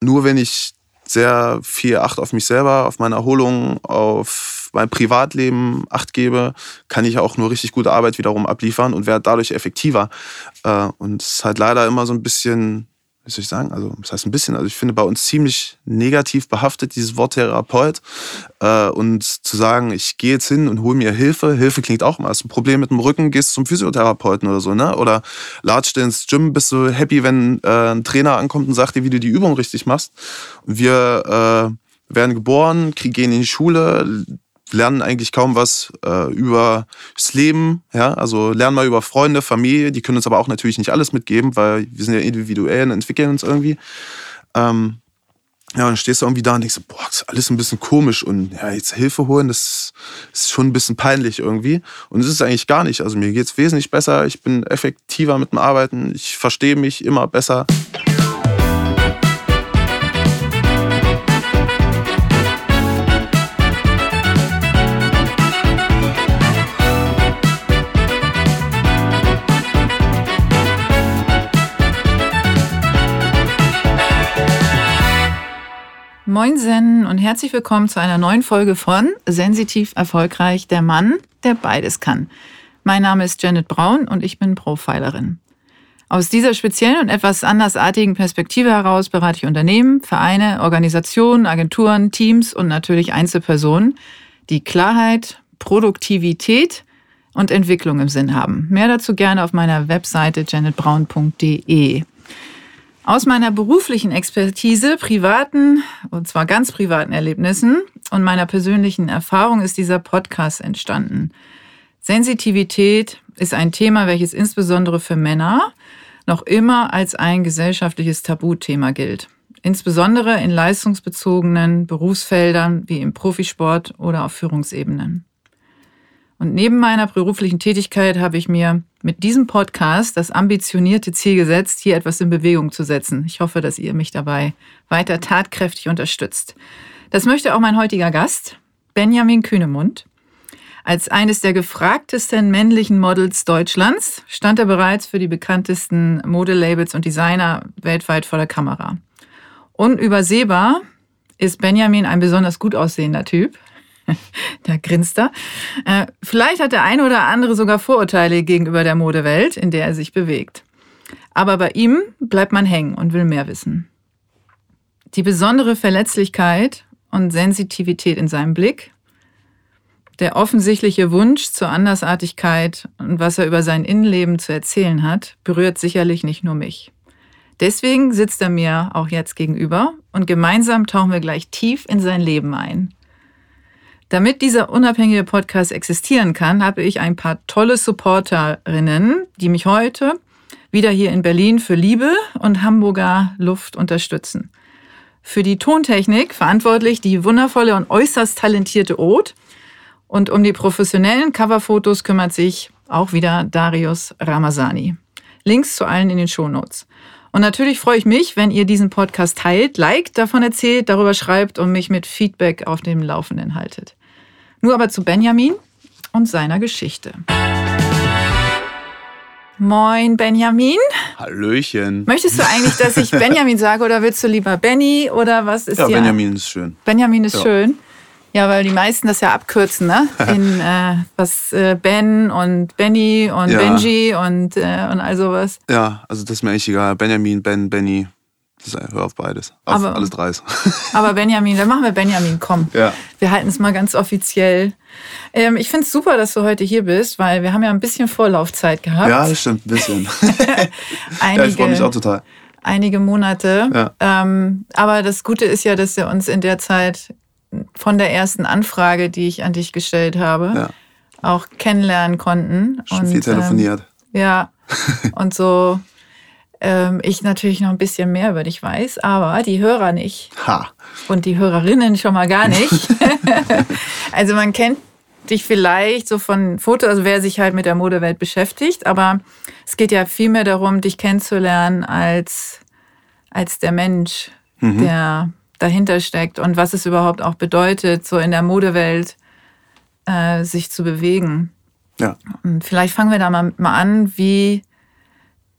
nur wenn ich sehr viel Acht auf mich selber, auf meine Erholung, auf mein Privatleben Acht gebe, kann ich auch nur richtig gute Arbeit wiederum abliefern und werde dadurch effektiver. Äh, und es ist halt leider immer so ein bisschen wie soll ich sagen, also das heißt ein bisschen, also ich finde bei uns ziemlich negativ behaftet, dieses Wort Therapeut. Äh, und zu sagen, ich gehe jetzt hin und hole mir Hilfe, Hilfe klingt auch immer. Hast ein Problem mit dem Rücken, gehst zum Physiotherapeuten oder so, ne? Oder latscht ins Gym, bist du happy, wenn äh, ein Trainer ankommt und sagt dir, wie du die Übung richtig machst. Und wir äh, werden geboren, gehen in die Schule, lernen eigentlich kaum was äh, über das Leben. Ja? Also lernen mal über Freunde, Familie. Die können uns aber auch natürlich nicht alles mitgeben, weil wir sind ja individuell und entwickeln uns irgendwie. Ähm, ja, dann stehst du irgendwie da und denkst, boah, das ist alles ein bisschen komisch und ja, jetzt Hilfe holen, das ist schon ein bisschen peinlich irgendwie. Und es ist eigentlich gar nicht. Also mir geht es wesentlich besser, ich bin effektiver mit dem Arbeiten, ich verstehe mich immer besser. Moinsen und herzlich willkommen zu einer neuen Folge von Sensitiv Erfolgreich, der Mann, der beides kann. Mein Name ist Janet Braun und ich bin Profilerin. Aus dieser speziellen und etwas andersartigen Perspektive heraus berate ich Unternehmen, Vereine, Organisationen, Agenturen, Teams und natürlich Einzelpersonen, die Klarheit, Produktivität und Entwicklung im Sinn haben. Mehr dazu gerne auf meiner Webseite janetbraun.de. Aus meiner beruflichen Expertise, privaten, und zwar ganz privaten Erlebnissen und meiner persönlichen Erfahrung ist dieser Podcast entstanden. Sensitivität ist ein Thema, welches insbesondere für Männer noch immer als ein gesellschaftliches Tabuthema gilt. Insbesondere in leistungsbezogenen Berufsfeldern wie im Profisport oder auf Führungsebenen. Und neben meiner beruflichen Tätigkeit habe ich mir mit diesem Podcast das ambitionierte Ziel gesetzt, hier etwas in Bewegung zu setzen. Ich hoffe, dass ihr mich dabei weiter tatkräftig unterstützt. Das möchte auch mein heutiger Gast, Benjamin Kühnemund. Als eines der gefragtesten männlichen Models Deutschlands stand er bereits für die bekanntesten Modelabels und Designer weltweit vor der Kamera. Unübersehbar ist Benjamin ein besonders gut aussehender Typ, da grinst er. Äh, vielleicht hat der eine oder andere sogar Vorurteile gegenüber der Modewelt, in der er sich bewegt. Aber bei ihm bleibt man hängen und will mehr wissen. Die besondere Verletzlichkeit und Sensitivität in seinem Blick, der offensichtliche Wunsch zur Andersartigkeit und was er über sein Innenleben zu erzählen hat, berührt sicherlich nicht nur mich. Deswegen sitzt er mir auch jetzt gegenüber und gemeinsam tauchen wir gleich tief in sein Leben ein. Damit dieser unabhängige Podcast existieren kann, habe ich ein paar tolle Supporterinnen, die mich heute wieder hier in Berlin für Liebe und Hamburger Luft unterstützen. Für die Tontechnik verantwortlich die wundervolle und äußerst talentierte Oth. Und um die professionellen Coverfotos kümmert sich auch wieder Darius Ramazani. Links zu allen in den Shownotes. Und natürlich freue ich mich, wenn ihr diesen Podcast teilt, liked, davon erzählt, darüber schreibt und mich mit Feedback auf dem Laufenden haltet. Nur aber zu Benjamin und seiner Geschichte. Moin, Benjamin. Hallöchen. Möchtest du eigentlich, dass ich Benjamin sage oder willst du lieber Benny oder was ist Ja, dir? Benjamin ist schön. Benjamin ist Ja. schön. Ja, weil die meisten das ja abkürzen, ne? In äh, was äh, Ben und Benny und Ja. Benji und, äh, und all sowas. Ja, also das ist mir echt egal. Benjamin, Ben, Benny. Das ist, hör auf beides. Auf Aber- alles dreis. Aber Benjamin, dann machen wir Benjamin, komm. Ja. Wir halten es mal ganz offiziell. Ähm, ich finde es super, dass du heute hier bist, weil wir haben ja ein bisschen Vorlaufzeit gehabt. ja, das stimmt, ein bisschen. ja, einige, ich freue mich auch total. einige Monate. Ja. Ähm, aber das Gute ist ja, dass wir uns in der Zeit von der ersten Anfrage, die ich an dich gestellt habe, Ja. auch kennenlernen konnten. Schon viel telefoniert. Ähm, ja, und so ähm, ich natürlich noch ein bisschen mehr über dich weiß, aber die Hörer nicht Ha. und die Hörerinnen schon mal gar nicht. also man kennt dich vielleicht so von Fotos, also wer sich halt mit der Modewelt beschäftigt, aber es geht ja viel mehr darum, dich kennenzulernen als, als der Mensch, der dahinter steckt und was es überhaupt auch bedeutet, so in der Modewelt äh, sich zu bewegen. Ja. Vielleicht fangen wir da mal, mal an, wie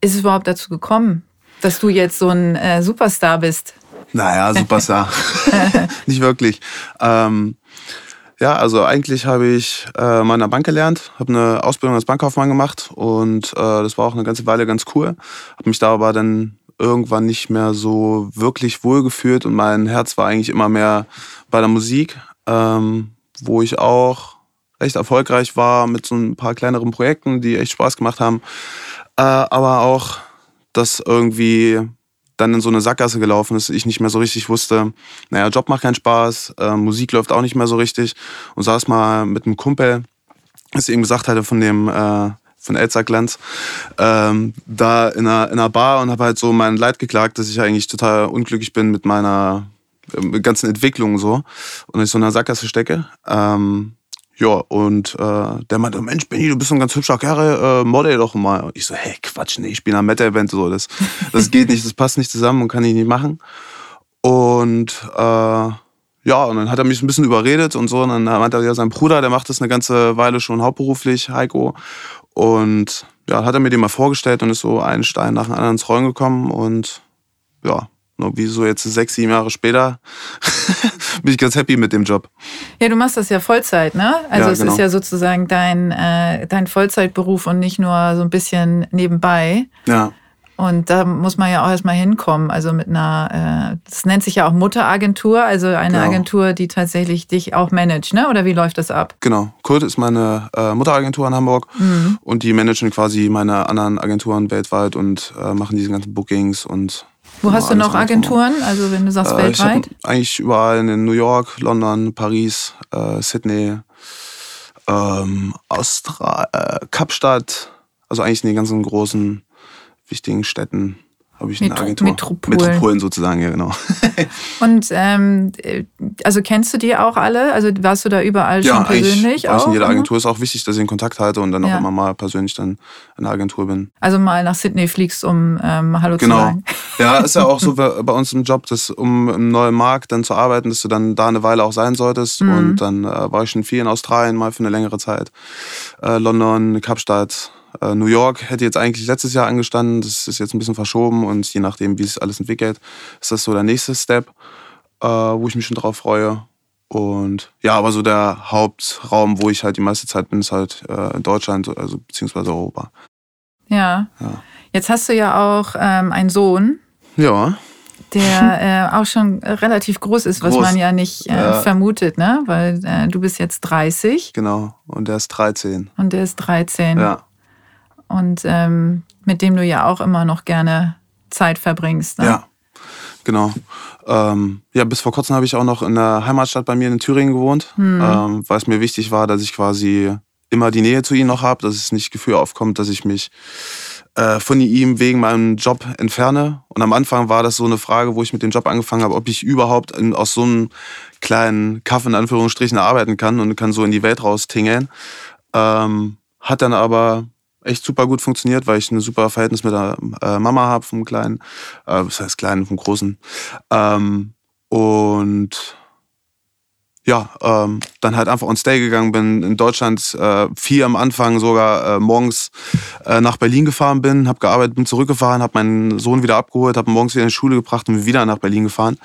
ist es überhaupt dazu gekommen, dass du jetzt so ein äh, Superstar bist? Naja, Superstar. Nicht wirklich. Ähm, ja, also eigentlich habe ich äh, mal in der Bank gelernt, habe eine Ausbildung als Bankkaufmann gemacht und äh, das war auch eine ganze Weile ganz cool. Habe mich da aber dann irgendwann nicht mehr so wirklich wohlgefühlt und mein Herz war eigentlich immer mehr bei der Musik, ähm, wo ich auch recht erfolgreich war mit so ein paar kleineren Projekten, die echt Spaß gemacht haben. Äh, aber auch, dass irgendwie dann in so eine Sackgasse gelaufen ist, ich nicht mehr so richtig wusste, naja, Job macht keinen Spaß, äh, Musik läuft auch nicht mehr so richtig und saß mal mit einem Kumpel, was ich eben gesagt hatte von dem äh, von Elsa Glanz, ähm, da in einer, in einer Bar und habe halt so mein Leid geklagt, dass ich eigentlich total unglücklich bin mit meiner äh, ganzen Entwicklung so und ich so in einer Sackgasse stecke. Ähm, ja, und äh, der meinte, Mensch, Benny, du bist ein ganz hübscher Kerl, äh, model doch mal. Und ich so, hey, Quatsch, nee, ich spiele einer Metal-Band, so, das, das geht nicht, das passt nicht zusammen und kann ich nicht machen. Und äh, ja, und dann hat er mich ein bisschen überredet und so. Und dann meinte er, ja, sein Bruder, der macht das eine ganze Weile schon hauptberuflich, Heiko. Und ja, hat er mir den mal vorgestellt und ist so ein Stein nach dem anderen ins Rollen gekommen. Und ja, wie so jetzt sechs, sieben Jahre später bin ich ganz happy mit dem Job. Ja, du machst das ja Vollzeit, ne? Also ja, es genau. ist ja sozusagen dein, äh, dein Vollzeitberuf und nicht nur so ein bisschen nebenbei. Ja. Und da muss man ja auch erstmal hinkommen. Also mit einer, äh, das nennt sich ja auch Mutteragentur, also eine genau. Agentur, die tatsächlich dich auch managt, ne? Oder wie läuft das ab? Genau. Kurt ist meine äh, Mutteragentur in Hamburg mhm. und die managen quasi meine anderen Agenturen weltweit und äh, machen diese ganzen Bookings und wo hast du noch Agenturen? Also wenn du sagst äh, weltweit? eigentlich überall in New York, London, Paris, äh, Sydney, ähm, Austra äh, Kapstadt, also eigentlich in den ganzen großen, wichtigen Städten habe ich Metro eine Agentur. Metropolen. Metropolen sozusagen, ja genau. Und ähm, also kennst du die auch alle? Also warst du da überall ja, schon persönlich? Ja, in jeder Agentur ist auch wichtig, dass ich in Kontakt halte und dann ja. auch immer mal persönlich dann in der Agentur bin. Also mal nach Sydney fliegst, um ähm, Hallo genau. zu sagen. Ja, ist ja auch so bei uns im Job, dass um im neuen Markt dann zu arbeiten, dass du dann da eine Weile auch sein solltest. Mhm. Und dann äh, war ich schon viel in Australien mal für eine längere Zeit. Äh, London, Kapstadt, äh, New York hätte jetzt eigentlich letztes Jahr angestanden, das ist jetzt ein bisschen verschoben und je nachdem, wie sich alles entwickelt, ist das so der nächste Step, äh, wo ich mich schon drauf freue. Und ja, aber so der Hauptraum, wo ich halt die meiste Zeit bin, ist halt äh, Deutschland, also beziehungsweise Europa. Ja. ja. Jetzt hast du ja auch ähm, einen Sohn. Ja. Der äh, auch schon relativ groß ist, was groß. man ja nicht äh, vermutet, ne? Weil äh, du bist jetzt 30. Genau. Und der ist 13. Und der ist 13. Ja und ähm, mit dem du ja auch immer noch gerne Zeit verbringst. Ne? Ja, genau. Ähm, ja, bis vor kurzem habe ich auch noch in der Heimatstadt bei mir in Thüringen gewohnt, hm. ähm, weil es mir wichtig war, dass ich quasi immer die Nähe zu ihm noch habe, dass es nicht Gefühl aufkommt, dass ich mich äh, von ihm wegen meinem Job entferne. Und am Anfang war das so eine Frage, wo ich mit dem Job angefangen habe, ob ich überhaupt in, aus so einem kleinen Kaff in Anführungsstrichen arbeiten kann und kann so in die Welt raustingeln. Ähm, hat dann aber echt super gut funktioniert, weil ich ein super Verhältnis mit der äh, Mama habe vom Kleinen, äh, was heißt Kleinen, vom Großen. Ähm, und ja, ähm, dann halt einfach on stay gegangen bin, in Deutschland äh, viel am Anfang sogar äh, morgens äh, nach Berlin gefahren bin, habe gearbeitet, bin zurückgefahren, habe meinen Sohn wieder abgeholt, habe morgens wieder in die Schule gebracht und wieder nach Berlin gefahren.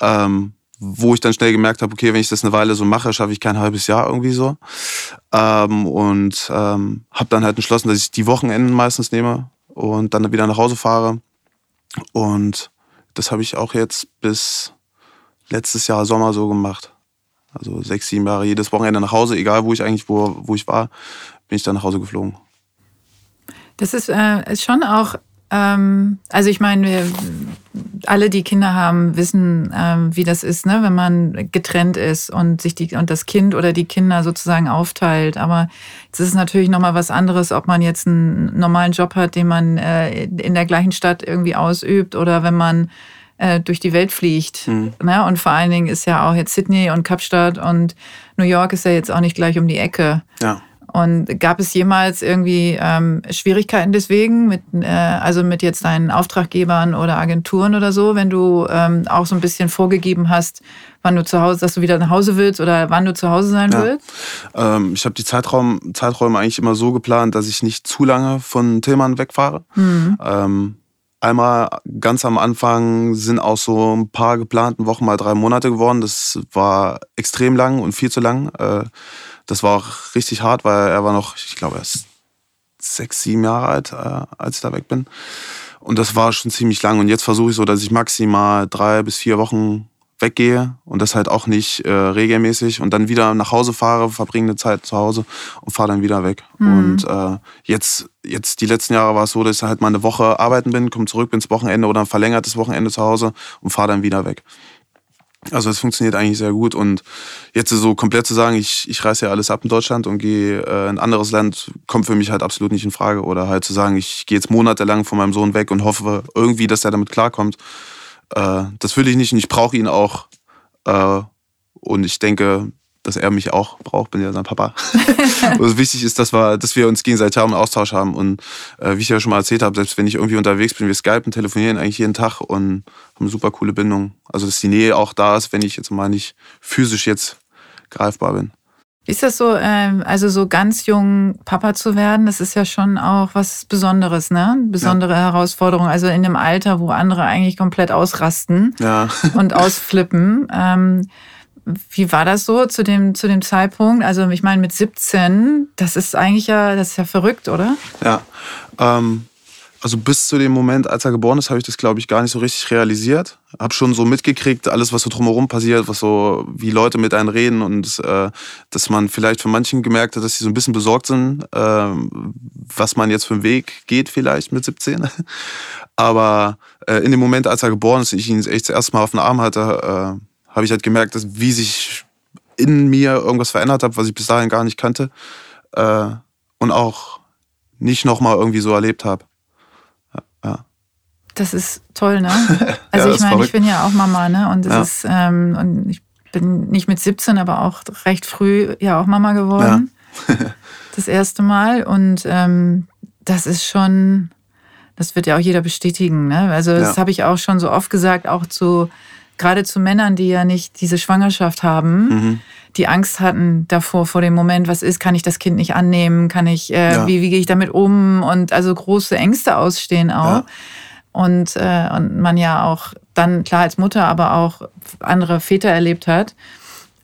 Ähm, wo ich dann schnell gemerkt habe, okay, wenn ich das eine Weile so mache, schaffe ich kein halbes Jahr irgendwie so. Ähm, und ähm, habe dann halt entschlossen, dass ich die Wochenenden meistens nehme und dann wieder nach Hause fahre. Und das habe ich auch jetzt bis letztes Jahr Sommer so gemacht. Also sechs, sieben Jahre jedes Wochenende nach Hause, egal wo ich eigentlich wo, wo ich war, bin ich dann nach Hause geflogen. Das ist, äh, ist schon auch ähm, also ich meine, wir, alle, die Kinder haben, wissen, ähm, wie das ist, ne? wenn man getrennt ist und sich die und das Kind oder die Kinder sozusagen aufteilt. Aber es ist natürlich noch mal was anderes, ob man jetzt einen normalen Job hat, den man äh, in der gleichen Stadt irgendwie ausübt oder wenn man äh, durch die Welt fliegt. Mhm. Ne? Und vor allen Dingen ist ja auch jetzt Sydney und Kapstadt und New York ist ja jetzt auch nicht gleich um die Ecke. Ja. Und gab es jemals irgendwie ähm, Schwierigkeiten deswegen, mit, äh, also mit jetzt deinen Auftraggebern oder Agenturen oder so, wenn du ähm, auch so ein bisschen vorgegeben hast, wann du zu Hause, dass du wieder nach Hause willst oder wann du zu Hause sein ja. willst? Ähm, ich habe die Zeitraum, Zeiträume eigentlich immer so geplant, dass ich nicht zu lange von Tillmann wegfahre. Mhm. Einmal ganz am Anfang sind aus so ein paar geplanten Wochen mal drei Monate geworden. Das war extrem lang und viel zu lang. Äh, das war auch richtig hart, weil er war noch, ich glaube, er ist sechs, sieben Jahre alt, äh, als ich da weg bin. Und das war schon ziemlich lang. Und jetzt versuche ich so, dass ich maximal drei bis vier Wochen weggehe und das halt auch nicht äh, regelmäßig und dann wieder nach Hause fahre, verbringe eine Zeit zu Hause und fahre dann wieder weg. Mhm. Und äh, jetzt, jetzt die letzten Jahre war es so, dass ich halt mal eine Woche arbeiten bin, komme zurück, bin ins Wochenende oder ein verlängertes Wochenende zu Hause und fahre dann wieder weg. Also es funktioniert eigentlich sehr gut und jetzt so komplett zu sagen, ich, ich reiße ja alles ab in Deutschland und gehe äh, in ein anderes Land, kommt für mich halt absolut nicht in Frage. Oder halt zu sagen, ich gehe jetzt monatelang von meinem Sohn weg und hoffe irgendwie, dass er damit klarkommt äh, das will ich nicht und ich brauche ihn auch. Äh, und ich denke, dass er mich auch braucht, bin ja sein Papa. und wichtig ist, dass wir, dass wir uns gegenseitig haben, Austausch haben. Und äh, wie ich ja schon mal erzählt habe, selbst wenn ich irgendwie unterwegs bin, wir skypen, telefonieren eigentlich jeden Tag und haben eine super coole Bindung. Also dass die Nähe auch da ist, wenn ich jetzt mal nicht physisch jetzt greifbar bin. Ist das so, ähm, also so ganz jung Papa zu werden, das ist ja schon auch was Besonderes, ne? Besondere ja. Herausforderung. Also in einem Alter, wo andere eigentlich komplett ausrasten ja. und ausflippen. Ähm, wie war das so zu dem, zu dem Zeitpunkt? Also ich meine, mit 17, das ist eigentlich ja, das ist ja verrückt, oder? Ja. Ähm, also bis zu dem Moment, als er geboren ist, habe ich das, glaube ich, gar nicht so richtig realisiert. Habe schon so mitgekriegt, alles, was so drumherum passiert, was so, wie Leute mit einem reden und äh, dass man vielleicht von manchen gemerkt hat, dass sie so ein bisschen besorgt sind, äh, was man jetzt für einen Weg geht, vielleicht mit 17. Aber äh, in dem Moment, als er geboren ist, ich ihn echt das erste Mal auf den Arm hatte, äh, habe ich halt gemerkt, dass, wie sich in mir irgendwas verändert hat, was ich bis dahin gar nicht kannte äh, und auch nicht nochmal irgendwie so erlebt habe. Das ist toll, ne? Also ja, ich meine, ich bin ja auch Mama, ne? Und ja. ist, ähm, und ich bin nicht mit 17, aber auch recht früh ja auch Mama geworden. Ja. das erste Mal. Und ähm, das ist schon, das wird ja auch jeder bestätigen, ne? Also das habe ich auch schon so oft gesagt, auch zu gerade zu Männern, die ja nicht diese Schwangerschaft haben, mhm. die Angst hatten davor, vor dem Moment, was ist, kann ich das Kind nicht annehmen, kann ich, äh, ja. wie, wie gehe ich damit um und also große Ängste ausstehen auch. Ja und, äh, und man ja auch dann, klar als Mutter, aber auch andere Väter erlebt hat,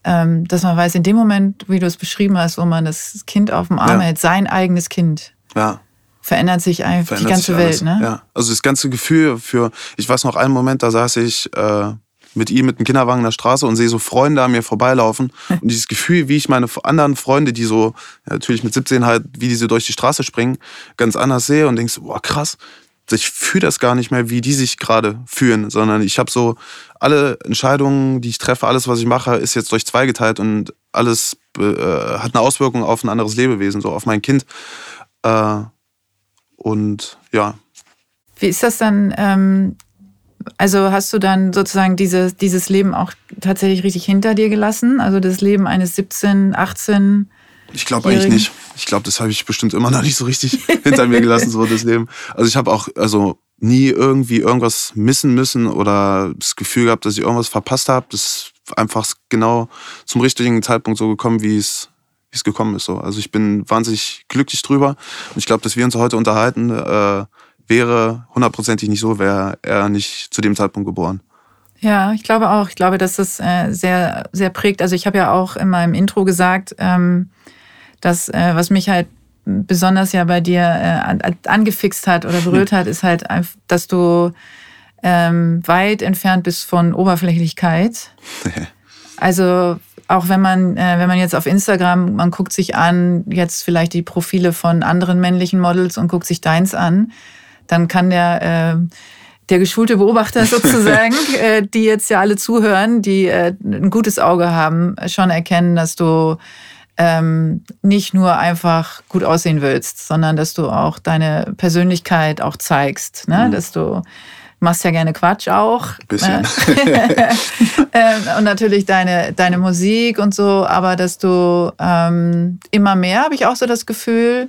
ähm, dass man weiß, in dem Moment, wie du es beschrieben hast, wo man das Kind auf dem Arm ja. hält, sein eigenes Kind. Ja verändert sich einfach verändert die ganze Welt. Ne? Ja, also das ganze Gefühl für, ich weiß noch einen Moment, da saß ich äh, mit ihm mit dem Kinderwagen in der Straße und sehe so Freunde an mir vorbeilaufen und dieses Gefühl, wie ich meine anderen Freunde, die so ja, natürlich mit 17 halt, wie die so durch die Straße springen, ganz anders sehe und denkst, boah krass, ich fühle das gar nicht mehr, wie die sich gerade fühlen, sondern ich habe so alle Entscheidungen, die ich treffe, alles, was ich mache, ist jetzt durch zwei geteilt und alles äh, hat eine Auswirkung auf ein anderes Lebewesen, so auf mein Kind. Äh, und ja. Wie ist das dann? Ähm, also hast du dann sozusagen dieses, dieses Leben auch tatsächlich richtig hinter dir gelassen? Also das Leben eines 17, 18 ich glaube eigentlich nicht. Ich glaube, das habe ich bestimmt immer noch nicht so richtig hinter mir gelassen, so das Leben. Also ich habe auch also nie irgendwie irgendwas missen müssen oder das Gefühl gehabt, dass ich irgendwas verpasst habe. Das ist einfach genau zum richtigen Zeitpunkt so gekommen, wie es wie es gekommen ist. So. Also ich bin wahnsinnig glücklich drüber. Und ich glaube, dass wir uns heute unterhalten, äh, wäre hundertprozentig nicht so, wäre er nicht zu dem Zeitpunkt geboren. Ja, ich glaube auch. Ich glaube, dass das äh, sehr, sehr prägt. Also ich habe ja auch in meinem Intro gesagt, ähm, das, äh, was mich halt besonders ja bei dir äh, angefixt hat oder berührt hat, ist halt, dass du ähm, weit entfernt bist von Oberflächlichkeit. also auch wenn man, äh, wenn man jetzt auf Instagram, man guckt sich an, jetzt vielleicht die Profile von anderen männlichen Models und guckt sich deins an, dann kann der äh, der geschulte Beobachter sozusagen, äh, die jetzt ja alle zuhören, die äh, ein gutes Auge haben, schon erkennen, dass du ähm, nicht nur einfach gut aussehen willst, sondern dass du auch deine Persönlichkeit auch zeigst, ne? Mhm. dass du machst ja gerne Quatsch auch. Ein bisschen. Ne? ähm, und natürlich deine, deine Musik und so, aber dass du ähm, immer mehr, habe ich auch so das Gefühl,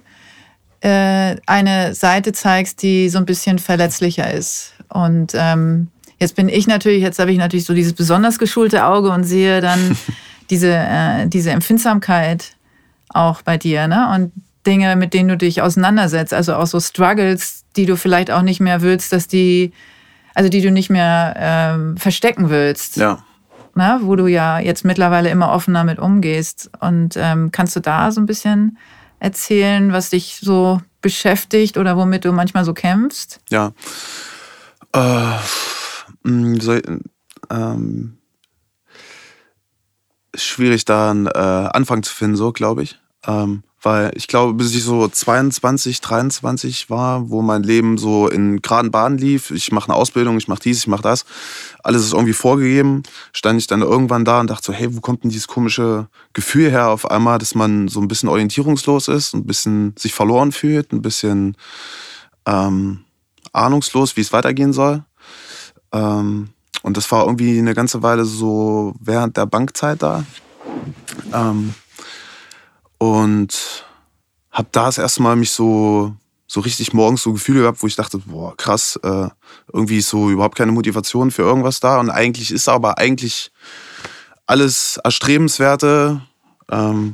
äh, eine Seite zeigst, die so ein bisschen verletzlicher ist. Und ähm, jetzt bin ich natürlich, jetzt habe ich natürlich so dieses besonders geschulte Auge und sehe dann diese, äh, diese Empfindsamkeit auch bei dir. Ne? Und Dinge, mit denen du dich auseinandersetzt, also auch so Struggles, die du vielleicht auch nicht mehr willst, dass die, also die du nicht mehr ähm, verstecken willst. Ja. Na, wo du ja jetzt mittlerweile immer offener mit umgehst. Und ähm, kannst du da so ein bisschen erzählen, was dich so beschäftigt oder womit du manchmal so kämpfst? Ja. Äh, mh, so, ähm, schwierig da einen äh, Anfang zu finden, so glaube ich. Ähm, weil ich glaube, bis ich so 22, 23 war, wo mein Leben so in geraden Bahnen lief, ich mache eine Ausbildung, ich mache dies, ich mache das, alles ist irgendwie vorgegeben, stand ich dann irgendwann da und dachte so, hey, wo kommt denn dieses komische Gefühl her auf einmal, dass man so ein bisschen orientierungslos ist, ein bisschen sich verloren fühlt, ein bisschen ähm, ahnungslos, wie es weitergehen soll. Ähm, und das war irgendwie eine ganze Weile so während der Bankzeit da. Ähm, und habe da das erste Mal mich so, so richtig morgens so Gefühle gehabt, wo ich dachte, boah, krass, äh, irgendwie ist so überhaupt keine Motivation für irgendwas da. Und eigentlich ist aber eigentlich alles Erstrebenswerte, ähm,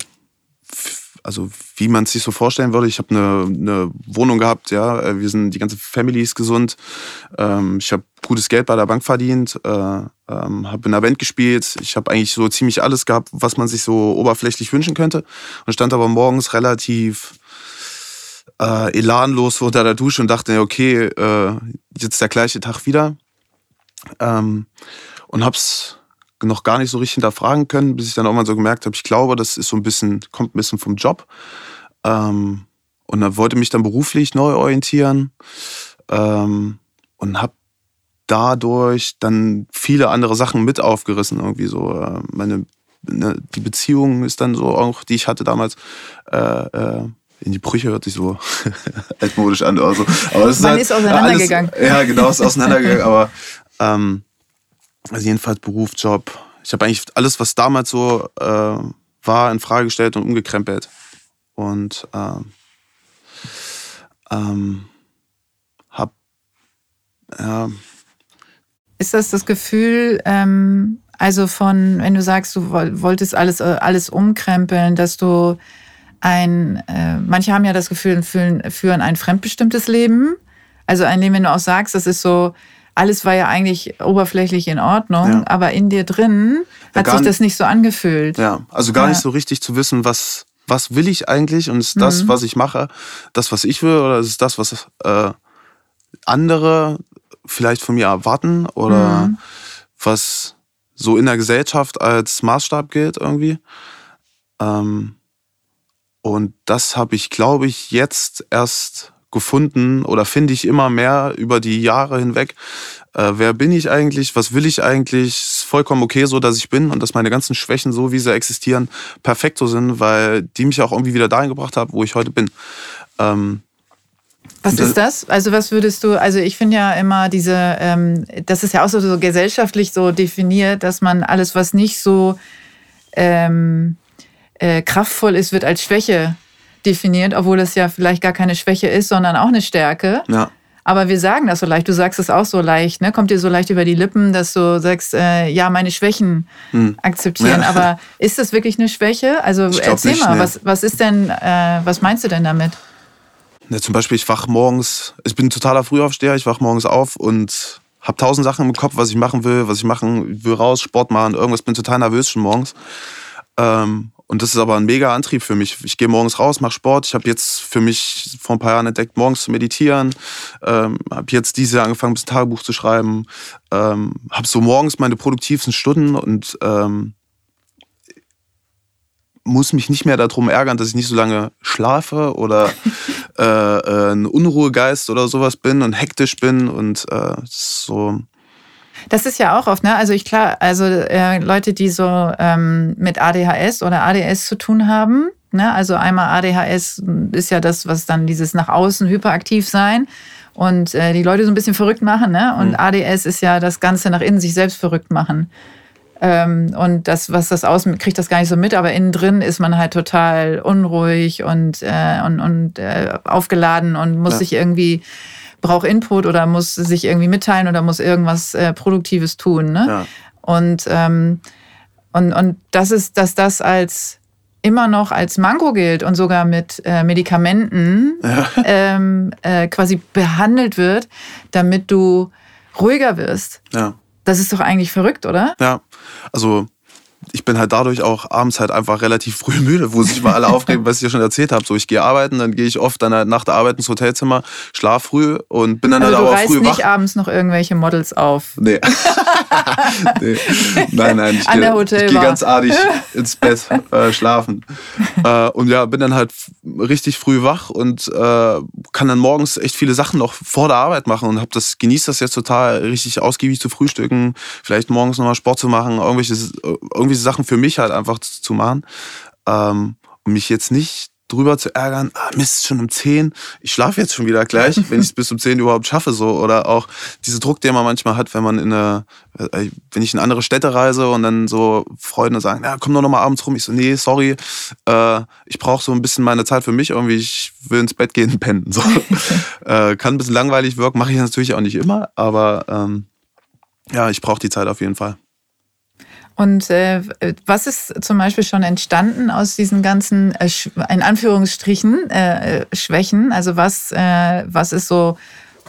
also wie man es sich so vorstellen würde. Ich habe eine, eine Wohnung gehabt, ja, äh, wir sind, die ganze Family ist gesund. Ähm, ich habe gutes Geld bei der Bank verdient, äh, ähm, habe in der Band gespielt. Ich habe eigentlich so ziemlich alles gehabt, was man sich so oberflächlich wünschen könnte. Und stand aber morgens relativ äh, elanlos unter der Dusche und dachte, okay, äh, jetzt der gleiche Tag wieder. Ähm, und hab's noch gar nicht so richtig hinterfragen können, bis ich dann irgendwann so gemerkt habe, ich glaube, das ist so ein bisschen, kommt ein bisschen vom Job. Ähm, und dann wollte mich dann beruflich neu orientieren ähm, und habe dadurch dann viele andere Sachen mit aufgerissen. Irgendwie so äh, meine ne, die Beziehung ist dann so auch, die ich hatte damals, äh, äh, in die Brüche hört sich so altmodisch an. Also, aber es ist Man halt ist auseinandergegangen. Alles, ja, genau, ist auseinandergegangen. aber ähm, also jedenfalls Beruf, Job. Ich habe eigentlich alles, was damals so äh, war, in Frage gestellt und umgekrempelt. Und ähm, ähm, hab ja. Ist das das Gefühl, ähm, also von, wenn du sagst, du wolltest alles, äh, alles umkrempeln, dass du ein, äh, manche haben ja das Gefühl, führen, führen ein fremdbestimmtes Leben. Also ein Leben, wenn du auch sagst, das ist so, alles war ja eigentlich oberflächlich in Ordnung, ja. aber in dir drin hat ja, sich das nicht so angefühlt. Ja, also gar ja. nicht so richtig zu wissen, was, was will ich eigentlich und ist das, mhm. was ich mache, das, was ich will oder ist es das, was äh, andere vielleicht von mir erwarten oder mhm. was so in der Gesellschaft als Maßstab gilt irgendwie. Ähm, und das habe ich, glaube ich, jetzt erst gefunden oder finde ich immer mehr über die Jahre hinweg. Äh, wer bin ich eigentlich? Was will ich eigentlich? Ist vollkommen okay, so dass ich bin und dass meine ganzen Schwächen, so wie sie existieren, perfekt so sind, weil die mich auch irgendwie wieder dahin gebracht haben, wo ich heute bin. Ähm, was ist das? Also was würdest du, also ich finde ja immer diese, ähm, das ist ja auch so, so, gesellschaftlich so definiert, dass man alles, was nicht so ähm, äh, kraftvoll ist, wird als Schwäche definiert, obwohl das ja vielleicht gar keine Schwäche ist, sondern auch eine Stärke. Ja. Aber wir sagen das so leicht, du sagst es auch so leicht, ne? kommt dir so leicht über die Lippen, dass du sagst, äh, ja, meine Schwächen hm. akzeptieren. Ja. Aber ist das wirklich eine Schwäche? Also erzähl nicht, mal, ne. was, was ist denn, äh, was meinst du denn damit? Ja, zum Beispiel, ich wach morgens, ich bin totaler Frühaufsteher, ich wach morgens auf und habe tausend Sachen im Kopf, was ich machen will, was ich machen will, raus, Sport machen, irgendwas, bin total nervös schon morgens. Ähm, und das ist aber ein mega Antrieb für mich. Ich gehe morgens raus, mache Sport. Ich habe jetzt für mich vor ein paar Jahren entdeckt, morgens zu meditieren. Ähm, habe jetzt diese Jahr angefangen, ein Tagebuch zu schreiben. Ähm, habe so morgens meine produktivsten Stunden und ähm, muss mich nicht mehr darum ärgern, dass ich nicht so lange schlafe oder äh, äh, ein Unruhegeist oder sowas bin und hektisch bin und äh, so das ist ja auch oft, ne? Also ich klar, also äh, Leute, die so ähm, mit ADHS oder ADS zu tun haben, ne? Also einmal ADHS ist ja das, was dann dieses nach außen hyperaktiv sein und äh, die Leute so ein bisschen verrückt machen, ne? Und mhm. ADS ist ja das Ganze nach innen sich selbst verrückt machen. Ähm, und das, was das außen kriegt das gar nicht so mit, aber innen drin ist man halt total unruhig und, äh, und, und äh, aufgeladen und muss ja. sich irgendwie braucht Input oder muss sich irgendwie mitteilen oder muss irgendwas äh, Produktives tun. Ne? Ja. Und, ähm, und, und das ist, dass das als immer noch als Manko gilt und sogar mit äh, Medikamenten ja. ähm, äh, quasi behandelt wird, damit du ruhiger wirst. Ja. Das ist doch eigentlich verrückt, oder? Ja, also ich bin halt dadurch auch abends halt einfach relativ früh müde, wo sich mal alle aufregen, was ich ja schon erzählt habe. So, ich gehe arbeiten, dann gehe ich oft dann halt nach der Arbeit ins Hotelzimmer, schlaf früh und bin dann also halt auch früh wach. Du nicht abends noch irgendwelche Models auf. Nee. nee. Nein, nein, ich gehe geh ganz artig ins Bett äh, schlafen. Äh, und ja, bin dann halt richtig früh wach und äh, kann dann morgens echt viele Sachen noch vor der Arbeit machen und habe das genießt das jetzt total richtig ausgiebig zu frühstücken, vielleicht morgens nochmal Sport zu machen, irgendwelche irgendwie Sachen für mich halt einfach zu machen. Ähm, und mich jetzt nicht drüber zu ärgern, ah, Mist, schon um 10, ich schlafe jetzt schon wieder gleich, wenn ich es bis um 10 überhaupt schaffe. so Oder auch dieser Druck, den man manchmal hat, wenn man in eine, äh, wenn ich in andere Städte reise und dann so Freunde sagen, ja, komm doch noch mal abends rum. Ich so, nee, sorry, äh, ich brauche so ein bisschen meine Zeit für mich, irgendwie, ich will ins Bett gehen, pennen. So. äh, kann ein bisschen langweilig wirken, mache ich natürlich auch nicht immer, aber ähm, ja, ich brauche die Zeit auf jeden Fall. Und äh, was ist zum Beispiel schon entstanden aus diesen ganzen, äh, in Anführungsstrichen, äh, Schwächen? Also was, äh, was ist so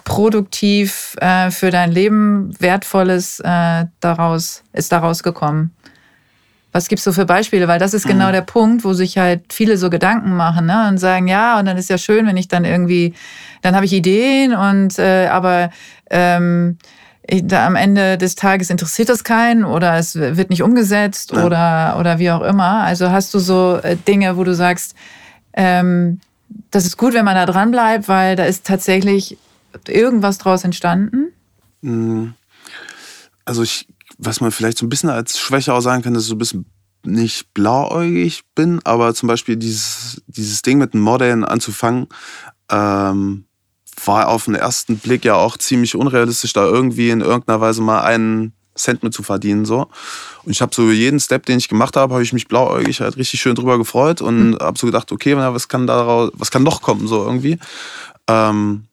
produktiv äh, für dein Leben Wertvolles äh, daraus, ist daraus gekommen? Was gibst du für Beispiele? Weil das ist genau mhm. der Punkt, wo sich halt viele so Gedanken machen ne? und sagen, ja, und dann ist ja schön, wenn ich dann irgendwie, dann habe ich Ideen und äh, aber ähm, da am Ende des Tages interessiert das keinen oder es wird nicht umgesetzt ja. oder, oder wie auch immer. Also hast du so äh, Dinge, wo du sagst, ähm, das ist gut, wenn man da dran bleibt, weil da ist tatsächlich irgendwas draus entstanden? Mhm. Also ich, was man vielleicht so ein bisschen als Schwäche auch sagen kann, dass ich so ein bisschen nicht blauäugig bin, aber zum Beispiel dieses, dieses Ding mit dem Modellen anzufangen, ähm, war auf den ersten Blick ja auch ziemlich unrealistisch, da irgendwie in irgendeiner Weise mal einen Cent mit zu verdienen. So. Und ich habe so jeden Step, den ich gemacht habe, habe ich mich blauäugig halt richtig schön drüber gefreut und mhm. habe so gedacht, okay, was kann daraus, was kann noch kommen, so irgendwie. Ähm,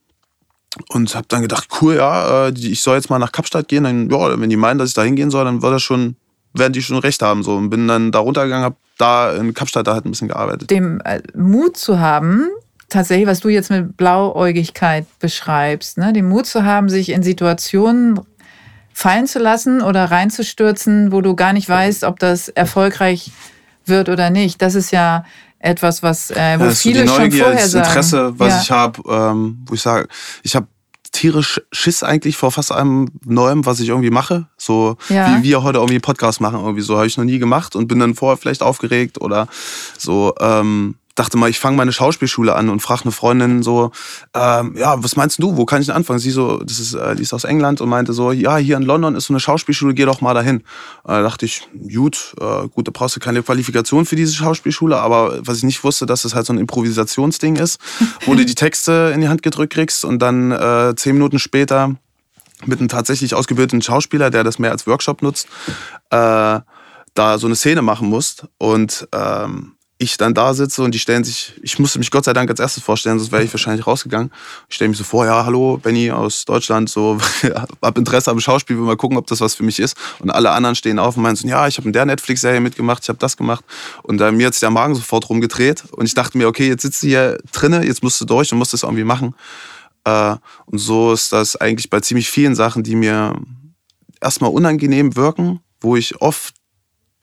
und habe dann gedacht, cool, ja, äh, ich soll jetzt mal nach Kapstadt gehen. Dann, ja, wenn die meinen, dass ich da hingehen soll, dann wird das schon, werden die schon recht haben. So. Und bin dann da runtergegangen, habe da in Kapstadt da halt ein bisschen gearbeitet. Dem äh, Mut zu haben, tatsächlich, was du jetzt mit Blauäugigkeit beschreibst, ne? den Mut zu haben, sich in Situationen fallen zu lassen oder reinzustürzen, wo du gar nicht weißt, ob das erfolgreich wird oder nicht. Das ist ja etwas, was äh, wo ja, viele so Neugier, schon vorher das Interesse, was ja. ich habe, ähm, wo ich sage, ich habe tierisch Schiss eigentlich vor fast allem Neuem, was ich irgendwie mache. So ja. wie wir heute irgendwie Podcast machen, irgendwie so habe ich noch nie gemacht und bin dann vorher vielleicht aufgeregt oder so. Ähm, dachte mal, ich fange meine Schauspielschule an und frage eine Freundin so, ähm, ja, was meinst du, wo kann ich denn anfangen? Sie so, das ist, äh, die ist aus England und meinte so, ja, hier in London ist so eine Schauspielschule, geh doch mal dahin. Da dachte ich, gut, äh, gut, da brauchst du keine Qualifikation für diese Schauspielschule, aber was ich nicht wusste, dass das halt so ein Improvisationsding ist, wo du die Texte in die Hand gedrückt kriegst und dann äh, zehn Minuten später mit einem tatsächlich ausgebildeten Schauspieler, der das mehr als Workshop nutzt, äh, da so eine Szene machen musst und ähm, ich dann da sitze und die stellen sich, ich musste mich Gott sei Dank als erstes vorstellen, sonst wäre ich wahrscheinlich rausgegangen. Ich stelle mich so vor, ja, hallo, Benny aus Deutschland, so, hab Interesse am Schauspiel, will mal gucken, ob das was für mich ist. Und alle anderen stehen auf und meinen so, ja, ich habe in der Netflix-Serie mitgemacht, ich habe das gemacht. Und äh, mir hat sich der Magen sofort rumgedreht und ich dachte mir, okay, jetzt sitzt du hier drinnen, jetzt musst du durch und musst das irgendwie machen. Äh, und so ist das eigentlich bei ziemlich vielen Sachen, die mir erstmal unangenehm wirken, wo ich oft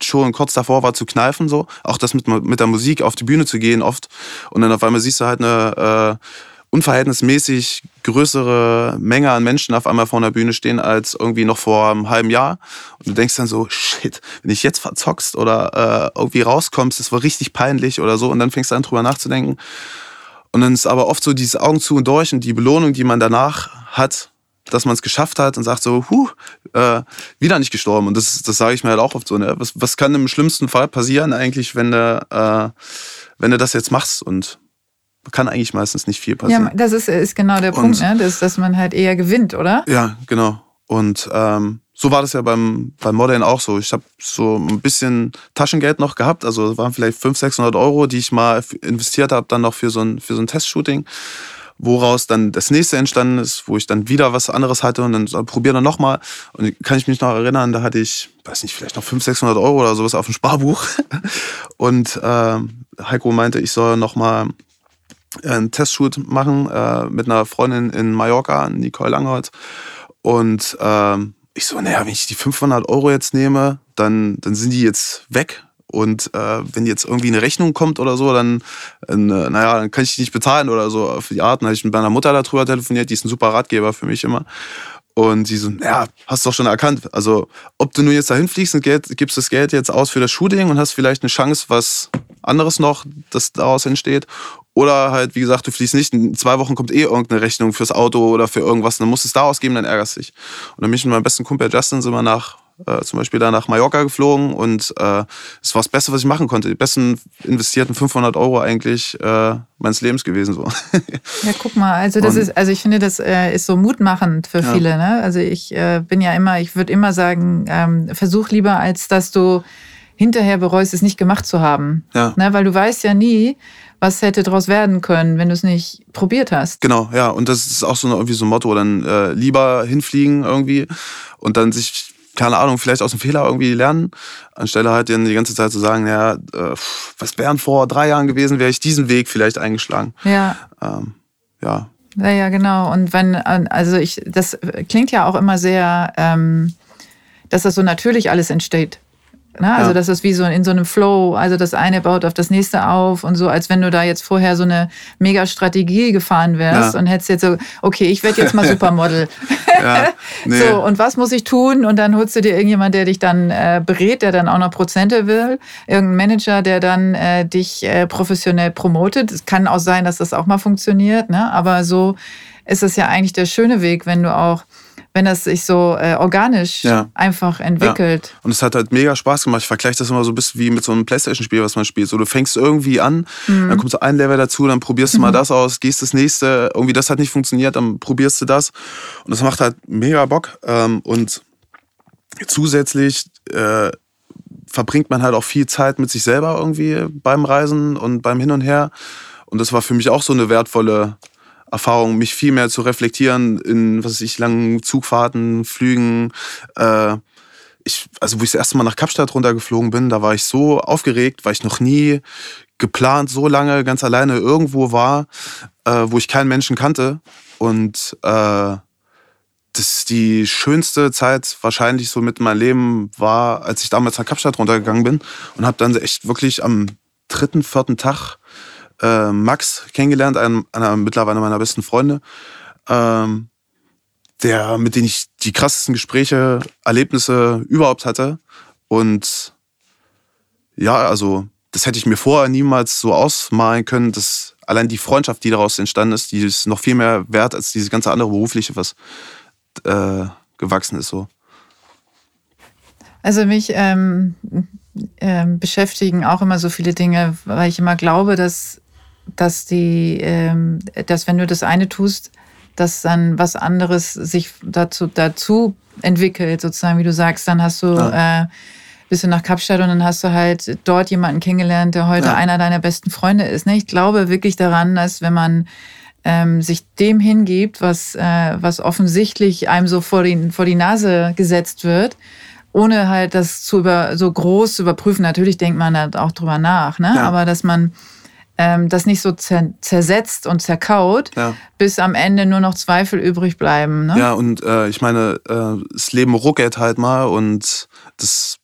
schon kurz davor war zu kneifen, so. Auch das mit, mit der Musik auf die Bühne zu gehen oft. Und dann auf einmal siehst du halt eine äh, unverhältnismäßig größere Menge an Menschen auf einmal vor der Bühne stehen als irgendwie noch vor einem halben Jahr. Und du denkst dann so, shit, wenn ich jetzt verzockst oder äh, irgendwie rauskommst, das war richtig peinlich oder so. Und dann fängst du an drüber nachzudenken. Und dann ist aber oft so dieses Augen zu und durch und die Belohnung, die man danach hat, dass man es geschafft hat und sagt so, huh, äh, wieder nicht gestorben. Und das, das sage ich mir halt auch oft so. Ne? Was, was kann im schlimmsten Fall passieren eigentlich, wenn du, äh, wenn du das jetzt machst? Und kann eigentlich meistens nicht viel passieren. Ja, das ist, ist genau der Punkt, ne? dass, dass man halt eher gewinnt, oder? Ja, genau. Und ähm, so war das ja beim, beim Modern auch so. Ich habe so ein bisschen Taschengeld noch gehabt, also waren vielleicht 500, 600 Euro, die ich mal investiert habe, dann noch für so ein, für so ein Testshooting. Woraus dann das nächste entstanden ist, wo ich dann wieder was anderes hatte und dann so, probiere dann nochmal. Und kann ich mich noch erinnern, da hatte ich, weiß nicht, vielleicht noch 500, 600 Euro oder sowas auf dem Sparbuch. Und äh, Heiko meinte, ich soll nochmal einen Testshoot machen äh, mit einer Freundin in Mallorca, Nicole Langholz. Und äh, ich so, naja, wenn ich die 500 Euro jetzt nehme, dann, dann sind die jetzt weg. Und äh, wenn jetzt irgendwie eine Rechnung kommt oder so, dann, äh, naja, dann kann ich die nicht bezahlen oder so auf die Art. Dann habe ich mit meiner Mutter darüber telefoniert, die ist ein super Ratgeber für mich immer. Und sie so, ja, hast du doch schon erkannt. Also, ob du nur jetzt dahin fliegst und Geld, gibst das Geld jetzt aus für das Shooting und hast vielleicht eine Chance, was anderes noch, das daraus entsteht. Oder halt, wie gesagt, du fliegst nicht, in zwei Wochen kommt eh irgendeine Rechnung fürs Auto oder für irgendwas, dann musst du es da ausgeben, dann ärgerst dich. Und dann bin ich mit meinem besten Kumpel Justin wir nach äh, zum Beispiel da nach Mallorca geflogen und äh, es war das Beste, was ich machen konnte. Die besten investierten 500 Euro eigentlich äh, meines Lebens gewesen. So. Ja, guck mal, also das und, ist, also ich finde, das äh, ist so mutmachend für ja. viele. Ne? Also ich äh, bin ja immer, ich würde immer sagen, ähm, versuch lieber, als dass du hinterher bereust, es nicht gemacht zu haben. Ja. Ne? Weil du weißt ja nie, was hätte daraus werden können, wenn du es nicht probiert hast. Genau, ja. Und das ist auch so irgendwie so ein Motto, dann äh, lieber hinfliegen irgendwie und dann sich keine Ahnung, vielleicht aus dem Fehler irgendwie lernen, anstelle halt dann die ganze Zeit zu sagen, ja, äh, was wären vor drei Jahren gewesen, wäre ich diesen Weg vielleicht eingeschlagen. Ja. Ähm, ja. Ja, ja, genau. Und wenn, also ich, das klingt ja auch immer sehr, ähm, dass das so natürlich alles entsteht. Ne? Also ja. das ist wie so in so einem Flow, also das eine baut auf das nächste auf und so, als wenn du da jetzt vorher so eine mega Strategie gefahren wärst ja. und hättest jetzt so, okay, ich werde jetzt mal Supermodel. ja, nee. So, und was muss ich tun? Und dann holst du dir irgendjemand, der dich dann äh, berät, der dann auch noch Prozente will, irgendein Manager, der dann äh, dich äh, professionell promotet. Es kann auch sein, dass das auch mal funktioniert, ne? aber so ist es ja eigentlich der schöne Weg, wenn du auch wenn das sich so äh, organisch ja. einfach entwickelt. Ja. Und es hat halt mega Spaß gemacht. Ich vergleiche das immer so ein bisschen wie mit so einem Playstation-Spiel, was man spielt. So, du fängst irgendwie an, mhm. dann kommt so ein Level dazu, dann probierst du mhm. mal das aus, gehst das nächste, irgendwie das hat nicht funktioniert, dann probierst du das. Und das macht halt mega Bock. Ähm, und zusätzlich äh, verbringt man halt auch viel Zeit mit sich selber irgendwie beim Reisen und beim Hin und Her. Und das war für mich auch so eine wertvolle Erfahrung, mich viel mehr zu reflektieren in, was weiß ich, langen Zugfahrten, Flügen. Äh, ich, also wo ich das erste Mal nach Kapstadt runtergeflogen bin, da war ich so aufgeregt, weil ich noch nie geplant so lange ganz alleine irgendwo war, äh, wo ich keinen Menschen kannte. Und äh, das die schönste Zeit wahrscheinlich so mit meinem Leben war, als ich damals nach Kapstadt runtergegangen bin und habe dann echt wirklich am dritten, vierten Tag äh, Max kennengelernt, einen, einer mittlerweile meiner besten Freunde, ähm, der, mit dem ich die krassesten Gespräche, Erlebnisse überhaupt hatte. Und ja, also das hätte ich mir vorher niemals so ausmalen können, dass allein die Freundschaft, die daraus entstanden ist, die ist noch viel mehr wert als dieses ganze andere berufliche, was äh, gewachsen ist so. Also mich ähm, ähm, beschäftigen auch immer so viele Dinge, weil ich immer glaube, dass dass die, ähm, dass wenn du das eine tust, dass dann was anderes sich dazu, dazu entwickelt, sozusagen, wie du sagst, dann hast du, ja. äh, bist du nach Kapstadt und dann hast du halt dort jemanden kennengelernt, der heute ja. einer deiner besten Freunde ist. Ne? Ich glaube wirklich daran, dass wenn man ähm, sich dem hingibt, was, äh, was offensichtlich einem so vor die, vor die Nase gesetzt wird, ohne halt das zu über, so groß zu überprüfen. Natürlich denkt man da auch drüber nach, ne? Ja. aber dass man ähm, das nicht so zer zersetzt und zerkaut, ja. bis am Ende nur noch Zweifel übrig bleiben. Ne? Ja, und äh, ich meine, äh, das Leben ruckelt halt mal und das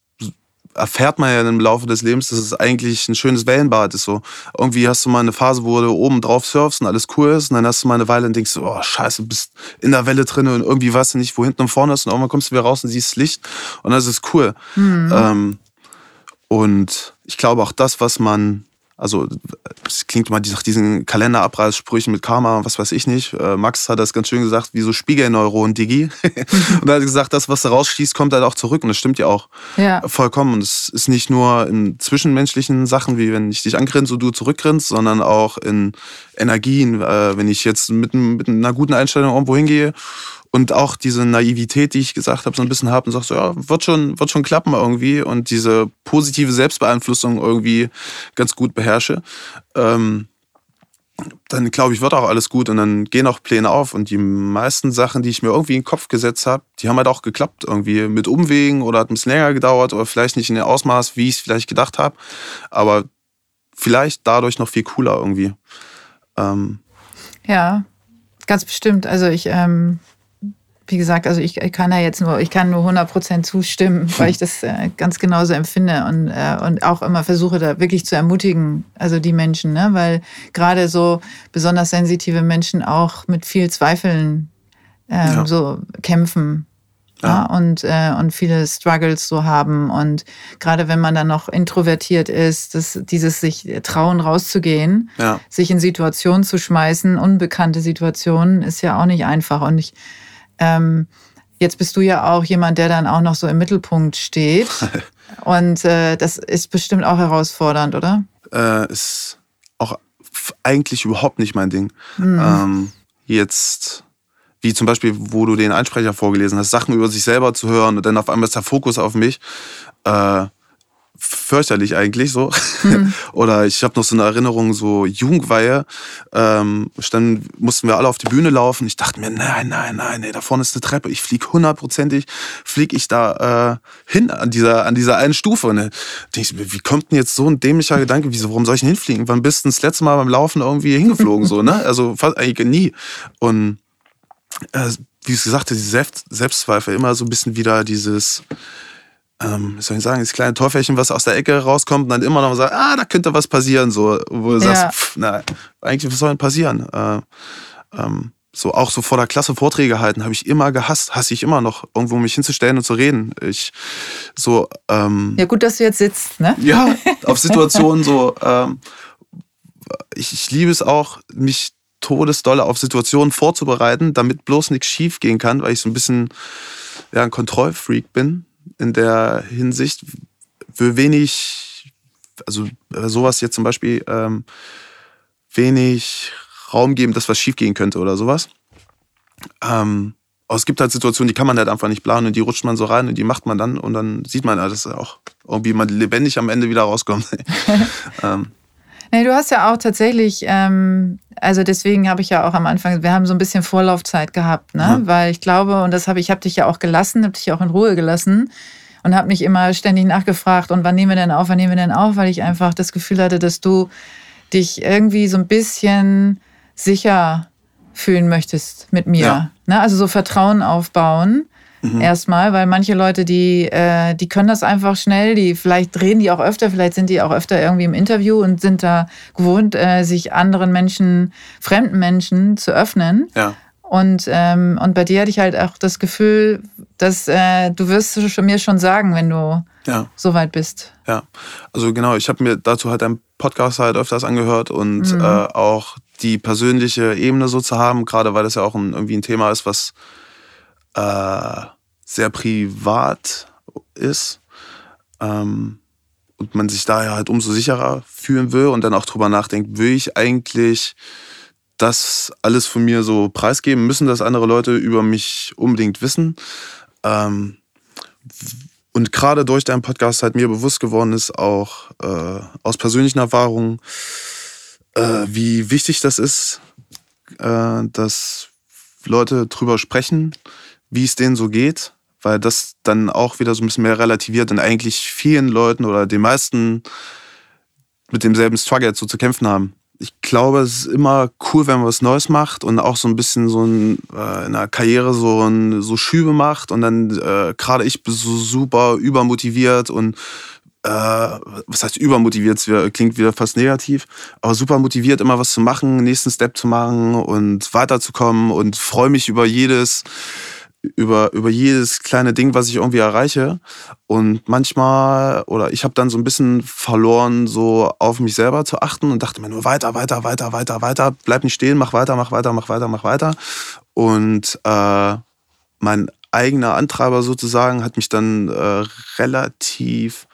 erfährt man ja im Laufe des Lebens, dass es eigentlich ein schönes Wellenbad ist. So. Irgendwie hast du mal eine Phase, wo du oben drauf surfst und alles cool ist und dann hast du mal eine Weile und denkst, oh scheiße, du bist in der Welle drin und irgendwie weißt du nicht, wo hinten und vorne ist und irgendwann kommst du wieder raus und siehst das Licht und das ist cool. Mhm. Ähm, und ich glaube auch das, was man also es klingt mal nach diesen Kalenderabreißsprüchen mit Karma, was weiß ich nicht. Äh, Max hat das ganz schön gesagt, wie so Spiegelneuronen, Digi. und er hat gesagt, das, was da rausschießt, kommt halt auch zurück. Und das stimmt ja auch ja. vollkommen. Und es ist nicht nur in zwischenmenschlichen Sachen, wie wenn ich dich angrinse und du zurückgrinst, sondern auch in Energien. Äh, wenn ich jetzt mit, mit einer guten Einstellung irgendwo hingehe und auch diese Naivität, die ich gesagt habe, so ein bisschen habe und sag so, ja, wird schon, wird schon klappen irgendwie und diese positive Selbstbeeinflussung irgendwie ganz gut beherrsche. Ähm, dann glaube ich, wird auch alles gut und dann gehen auch Pläne auf. Und die meisten Sachen, die ich mir irgendwie in den Kopf gesetzt habe, die haben halt auch geklappt. Irgendwie mit Umwegen oder hat ein bisschen länger gedauert oder vielleicht nicht in dem Ausmaß, wie ich es vielleicht gedacht habe. Aber vielleicht dadurch noch viel cooler irgendwie. Ähm, ja, ganz bestimmt. Also ich ähm, wie gesagt, also ich, kann da jetzt nur, ich kann nur 100 zustimmen, weil ich das äh, ganz genauso empfinde und, äh, und auch immer versuche, da wirklich zu ermutigen, also die Menschen, ne? weil gerade so besonders sensitive Menschen auch mit viel Zweifeln ähm, ja. so kämpfen. Ja. ja. und, äh, und viele Struggles so haben. Und gerade wenn man dann noch introvertiert ist, das, dieses sich trauen, rauszugehen, ja. sich in Situationen zu schmeißen, unbekannte Situationen, ist ja auch nicht einfach. Und ich ähm, jetzt bist du ja auch jemand, der dann auch noch so im Mittelpunkt steht. Und äh, das ist bestimmt auch herausfordernd, oder? Äh, ist auch eigentlich überhaupt nicht mein Ding. Mhm. Ähm, jetzt, wie zum Beispiel, wo du den Einsprecher vorgelesen hast, Sachen über sich selber zu hören und dann auf einmal ist der Fokus auf mich. Äh, fürchterlich eigentlich so. Mhm. Oder ich habe noch so eine Erinnerung, so Jugendweihe. Ähm, dann mussten wir alle auf die Bühne laufen. Ich dachte mir, nein, nein, nein, nee, da vorne ist eine Treppe. Ich fliege hundertprozentig, fliege ich da äh, hin an dieser, an dieser einen Stufe. Und dann ich, wie kommt denn jetzt so ein dämlicher Gedanke? Wieso, warum soll ich denn hinfliegen? Wann bist du das letzte Mal beim Laufen irgendwie hingeflogen? so, ne? Also fast eigentlich nie. Und äh, wie ich gesagt habe, diese Selbst Selbstzweifel, immer so ein bisschen wieder dieses ähm, wie soll ich sagen, das kleine Torfällchen, was aus der Ecke rauskommt und dann immer noch sagt, ah, da könnte was passieren, so, wo du ja. sagst, pff, na, eigentlich, was soll denn passieren? Äh, ähm, so auch so vor der Klasse Vorträge halten, habe ich immer gehasst, hasse ich immer noch, irgendwo mich hinzustellen und zu reden. Ich so ähm, Ja, gut, dass du jetzt sitzt, ne? Ja, auf Situationen so, ähm, ich, ich liebe es auch, mich todesdolle auf Situationen vorzubereiten, damit bloß nichts schief gehen kann, weil ich so ein bisschen ja, ein Kontrollfreak bin in der Hinsicht. Für wenig, also äh, sowas jetzt zum Beispiel, ähm, wenig Raum geben, dass was schiefgehen könnte oder sowas. Ähm, aber es gibt halt Situationen, die kann man halt einfach nicht planen und die rutscht man so rein und die macht man dann und dann sieht man, dass auch irgendwie man lebendig am Ende wieder rauskommt. ähm, Nee, du hast ja auch tatsächlich, ähm, also deswegen habe ich ja auch am Anfang, wir haben so ein bisschen Vorlaufzeit gehabt, ne? Mhm. Weil ich glaube, und das habe ich, habe dich ja auch gelassen, habe dich ja auch in Ruhe gelassen und habe mich immer ständig nachgefragt, und wann nehmen wir denn auf, wann nehmen wir denn auf, weil ich einfach das Gefühl hatte, dass du dich irgendwie so ein bisschen sicher fühlen möchtest mit mir. Ja. Ne? Also so Vertrauen aufbauen. Mhm. Erstmal, weil manche Leute, die, äh, die können das einfach schnell, die vielleicht drehen die auch öfter, vielleicht sind die auch öfter irgendwie im Interview und sind da gewohnt, äh, sich anderen Menschen, fremden Menschen zu öffnen. Ja. Und, ähm, und bei dir hatte ich halt auch das Gefühl, dass äh, du wirst mir schon sagen, wenn du ja. so weit bist. Ja, also genau, ich habe mir dazu halt einen Podcast halt öfters angehört und mhm. äh, auch die persönliche Ebene so zu haben, gerade weil das ja auch ein, irgendwie ein Thema ist, was äh, sehr privat ist ähm, und man sich daher halt umso sicherer fühlen will und dann auch drüber nachdenkt, will ich eigentlich das alles von mir so preisgeben? Müssen das andere Leute über mich unbedingt wissen? Ähm, und gerade durch deinen Podcast halt mir bewusst geworden ist, auch äh, aus persönlichen Erfahrungen, äh, wie wichtig das ist, äh, dass Leute drüber sprechen, wie es denen so geht, weil das dann auch wieder so ein bisschen mehr relativiert und eigentlich vielen Leuten oder den meisten mit demselben Struggle so zu kämpfen haben. Ich glaube, es ist immer cool, wenn man was Neues macht und auch so ein bisschen so ein, äh, in der Karriere so, ein, so Schübe macht und dann äh, gerade ich bin so super übermotiviert und äh, was heißt übermotiviert, klingt wieder fast negativ, aber super motiviert, immer was zu machen, nächsten Step zu machen und weiterzukommen und freue mich über jedes über, über jedes kleine Ding, was ich irgendwie erreiche. Und manchmal, oder ich habe dann so ein bisschen verloren, so auf mich selber zu achten und dachte mir nur weiter, weiter, weiter, weiter, weiter, bleib nicht stehen, mach weiter, mach weiter, mach weiter, mach weiter. Und äh, mein eigener Antreiber sozusagen hat mich dann äh, relativ,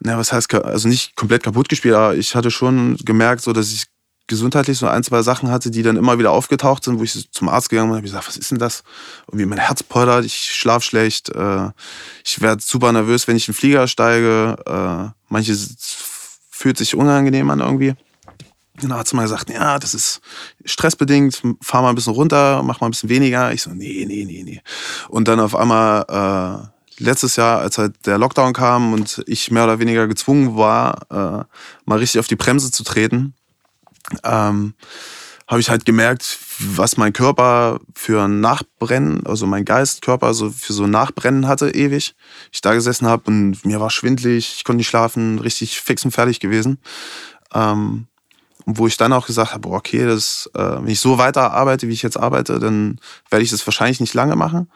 na, was heißt, also nicht komplett kaputt gespielt, aber ich hatte schon gemerkt, so dass ich gesundheitlich so ein, zwei Sachen hatte, die dann immer wieder aufgetaucht sind, wo ich zum Arzt gegangen bin habe gesagt, was ist denn das? Irgendwie mein Herz poldert, ich schlaf schlecht, äh, ich werde super nervös, wenn ich in den Flieger steige, äh, manches fühlt sich unangenehm an irgendwie. Dann hat sie mal gesagt, ja, das ist stressbedingt, fahr mal ein bisschen runter, mach mal ein bisschen weniger. Ich so, nee, nee, nee, nee. Und dann auf einmal äh, letztes Jahr, als halt der Lockdown kam und ich mehr oder weniger gezwungen war, äh, mal richtig auf die Bremse zu treten, ähm, habe ich halt gemerkt, was mein Körper für ein Nachbrennen, also mein Geist, Körper so für so ein Nachbrennen hatte ewig. Ich da gesessen habe und mir war schwindlig, ich konnte nicht schlafen, richtig fix und fertig gewesen. Ähm, wo ich dann auch gesagt habe, okay, das, äh, wenn ich so weiter arbeite, wie ich jetzt arbeite, dann werde ich das wahrscheinlich nicht lange machen,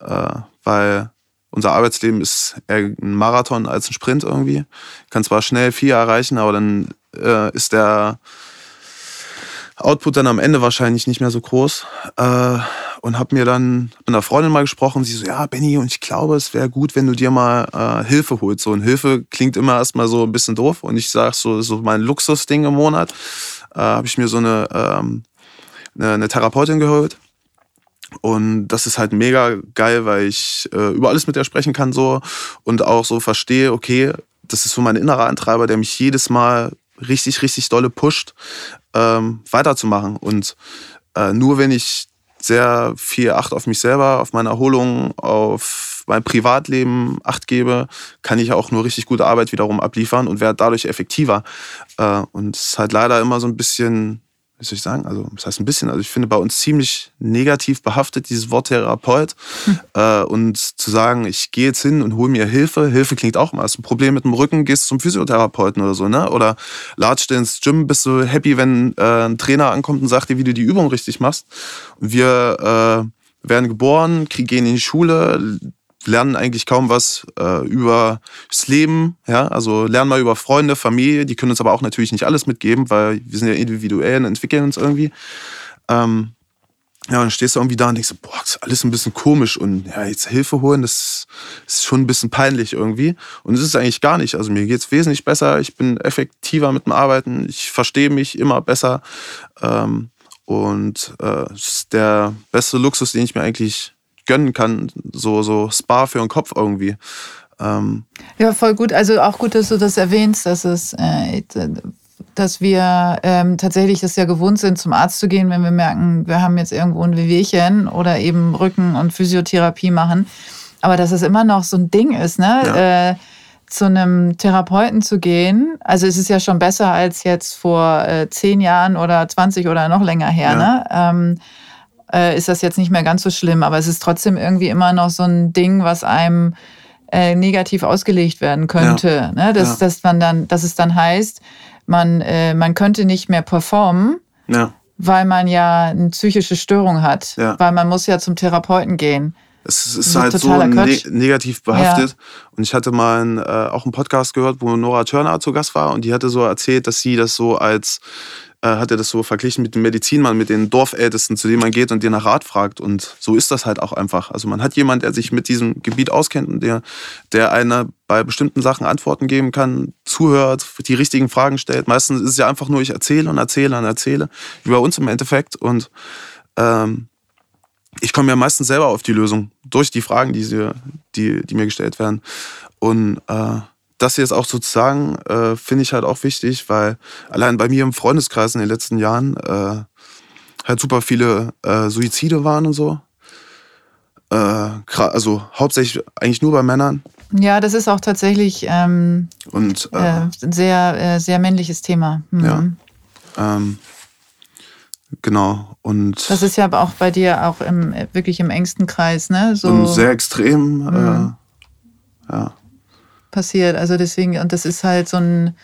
äh, weil unser Arbeitsleben ist eher ein Marathon als ein Sprint irgendwie. Ich kann zwar schnell viel erreichen, aber dann äh, ist der Output dann am Ende wahrscheinlich nicht mehr so groß. Äh, und habe mir dann mit einer Freundin mal gesprochen. Sie so, ja, Benny, und ich glaube, es wäre gut, wenn du dir mal äh, Hilfe holst. So, und Hilfe klingt immer erstmal so ein bisschen doof. Und ich sage so, so mein Luxusding im Monat, äh, habe ich mir so eine, ähm, eine, eine Therapeutin geholt. Und das ist halt mega geil, weil ich äh, über alles mit ihr sprechen kann so und auch so verstehe, okay, das ist so mein innerer Antreiber, der mich jedes Mal richtig, richtig dolle pusht, ähm, weiterzumachen. Und äh, nur wenn ich sehr viel Acht auf mich selber, auf meine Erholung, auf mein Privatleben Acht gebe, kann ich auch nur richtig gute Arbeit wiederum abliefern und werde dadurch effektiver. Äh, und es ist halt leider immer so ein bisschen wie soll ich sagen, also das heißt ein bisschen, also ich finde bei uns ziemlich negativ behaftet, dieses Wort Therapeut. Hm. Äh, und zu sagen, ich gehe jetzt hin und hole mir Hilfe, Hilfe klingt auch immer. Hast du ein Problem mit dem Rücken, gehst zum Physiotherapeuten oder so, ne? Oder latscht ins Gym, bist du happy, wenn äh, ein Trainer ankommt und sagt dir, wie du die Übung richtig machst. Und wir äh, werden geboren, gehen in die Schule, lernen eigentlich kaum was äh, über das Leben, ja, also lernen mal über Freunde, Familie, die können uns aber auch natürlich nicht alles mitgeben, weil wir sind ja individuell und entwickeln uns irgendwie. Ähm, ja, dann stehst du irgendwie da und denkst, boah, das ist alles ein bisschen komisch und ja, jetzt Hilfe holen, das ist schon ein bisschen peinlich irgendwie. Und es ist eigentlich gar nicht. Also mir geht es wesentlich besser, ich bin effektiver mit dem Arbeiten, ich verstehe mich immer besser. Ähm, und äh, ist der beste Luxus, den ich mir eigentlich gönnen kann. So, so Spa für den Kopf irgendwie. Ähm ja, voll gut. Also auch gut, dass du das erwähnst, dass es, äh, dass wir ähm, tatsächlich das ja gewohnt sind, zum Arzt zu gehen, wenn wir merken, wir haben jetzt irgendwo ein Wehwehchen oder eben Rücken- und Physiotherapie machen. Aber dass es immer noch so ein Ding ist, ne? Ja. Äh, zu einem Therapeuten zu gehen, also es ist ja schon besser als jetzt vor äh, zehn Jahren oder 20 oder noch länger her, ja. ne? Ähm, äh, ist das jetzt nicht mehr ganz so schlimm, aber es ist trotzdem irgendwie immer noch so ein Ding, was einem äh, negativ ausgelegt werden könnte. Ja. Ne? Dass, ja. dass, man dann, dass es dann heißt, man, äh, man könnte nicht mehr performen, ja. weil man ja eine psychische Störung hat, weil man muss ja zum Therapeuten gehen. Es ist halt so ne negativ behaftet. Ja. Und ich hatte mal einen, äh, auch einen Podcast gehört, wo Nora Turner zu Gast war und die hatte so erzählt, dass sie das so als hat er das so verglichen mit dem Medizinmann, mit den Dorfältesten, zu dem man geht und dir nach Rat fragt. Und so ist das halt auch einfach. Also man hat jemanden, der sich mit diesem Gebiet auskennt und der, der einer bei bestimmten Sachen Antworten geben kann, zuhört, die richtigen Fragen stellt. Meistens ist es ja einfach nur, ich erzähle und erzähle und erzähle, wie bei uns im Endeffekt. Und ähm, ich komme ja meistens selber auf die Lösung durch die Fragen, die, sie, die, die mir gestellt werden. Und äh, das jetzt auch sozusagen äh, finde ich halt auch wichtig, weil allein bei mir im Freundeskreis in den letzten Jahren äh, halt super viele äh, Suizide waren und so. Äh, also hauptsächlich eigentlich nur bei Männern. Ja, das ist auch tatsächlich ähm, und, äh, ein sehr, äh, sehr männliches Thema. Mhm. Ja. Ähm, genau. Und das ist ja aber auch bei dir auch im, wirklich im engsten Kreis, ne? So, und sehr extrem. Mhm. ja passiert. Also deswegen, und das ist halt so ein,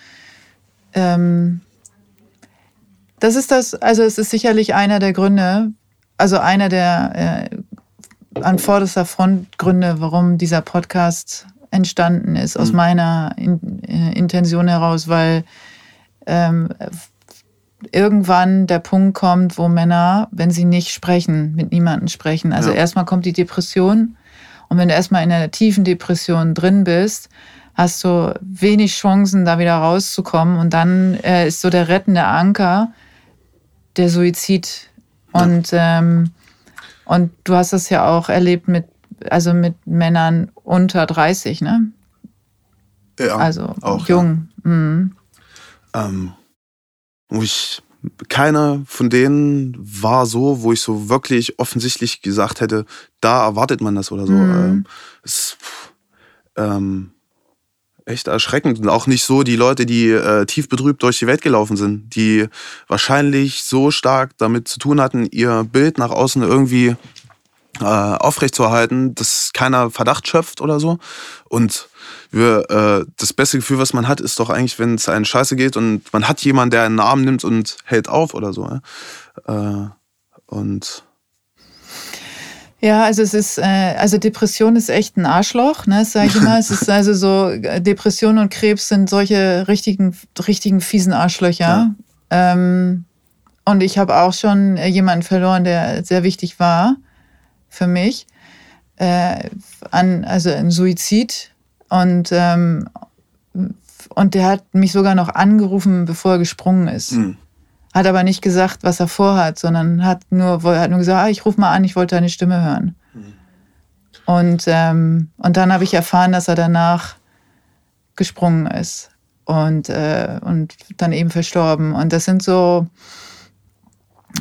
ähm, das ist das, also es ist sicherlich einer der Gründe, also einer der äh, an vorderster Front Gründe, warum dieser Podcast entstanden ist, aus mhm. meiner in, äh, Intention heraus, weil ähm, irgendwann der Punkt kommt, wo Männer, wenn sie nicht sprechen, mit niemandem sprechen, also ja. erstmal kommt die Depression und wenn du erstmal in einer tiefen Depression drin bist, hast du wenig Chancen, da wieder rauszukommen. Und dann äh, ist so der rettende Anker der Suizid. Und, ja. ähm, und du hast das ja auch erlebt mit, also mit Männern unter 30, ne? Ja. Also auch, jung. Ja. Mhm. Ähm, wo ich keiner von denen war so, wo ich so wirklich offensichtlich gesagt hätte, da erwartet man das oder so. Mhm. Ähm, es, ähm, echt erschreckend. Und auch nicht so die Leute, die äh, tief betrübt durch die Welt gelaufen sind, die wahrscheinlich so stark damit zu tun hatten, ihr Bild nach außen irgendwie äh, aufrechtzuerhalten, dass keiner Verdacht schöpft oder so. Und wir, äh, das beste Gefühl, was man hat, ist doch eigentlich, wenn es einen Scheiße geht und man hat jemanden, der einen Arm nimmt und hält auf oder so. Äh, und ja, also es ist, äh, also Depression ist echt ein Arschloch, ne, sag ich immer. es ist also so, Depression und Krebs sind solche richtigen, richtigen fiesen Arschlöcher. Ja. Ähm, und ich habe auch schon jemanden verloren, der sehr wichtig war für mich. Äh, an, also ein Suizid. Und, ähm, und der hat mich sogar noch angerufen, bevor er gesprungen ist. Mhm. Hat aber nicht gesagt, was er vorhat, sondern hat nur, hat nur gesagt, ah, ich rufe mal an, ich wollte deine Stimme hören. Mhm. Und, ähm, und dann habe ich erfahren, dass er danach gesprungen ist und, äh, und dann eben verstorben. Und das sind so,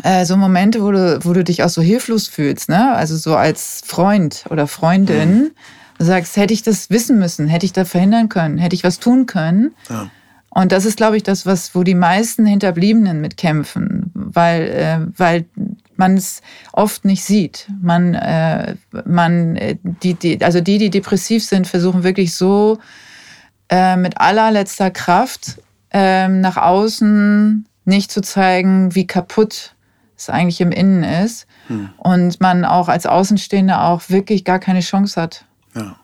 äh, so Momente, wo du, wo du dich auch so hilflos fühlst, ne? Also so als Freund oder Freundin. Mhm. Du sagst, hätte ich das wissen müssen, hätte ich da verhindern können, hätte ich was tun können. Ja. Und das ist, glaube ich, das, was, wo die meisten Hinterbliebenen mitkämpfen, weil, äh, weil man es oft nicht sieht. Man, äh, man, äh, die, die, also die, die depressiv sind, versuchen wirklich so äh, mit allerletzter Kraft äh, nach außen nicht zu zeigen, wie kaputt es eigentlich im Innen ist. Hm. Und man auch als Außenstehender auch wirklich gar keine Chance hat. Ja.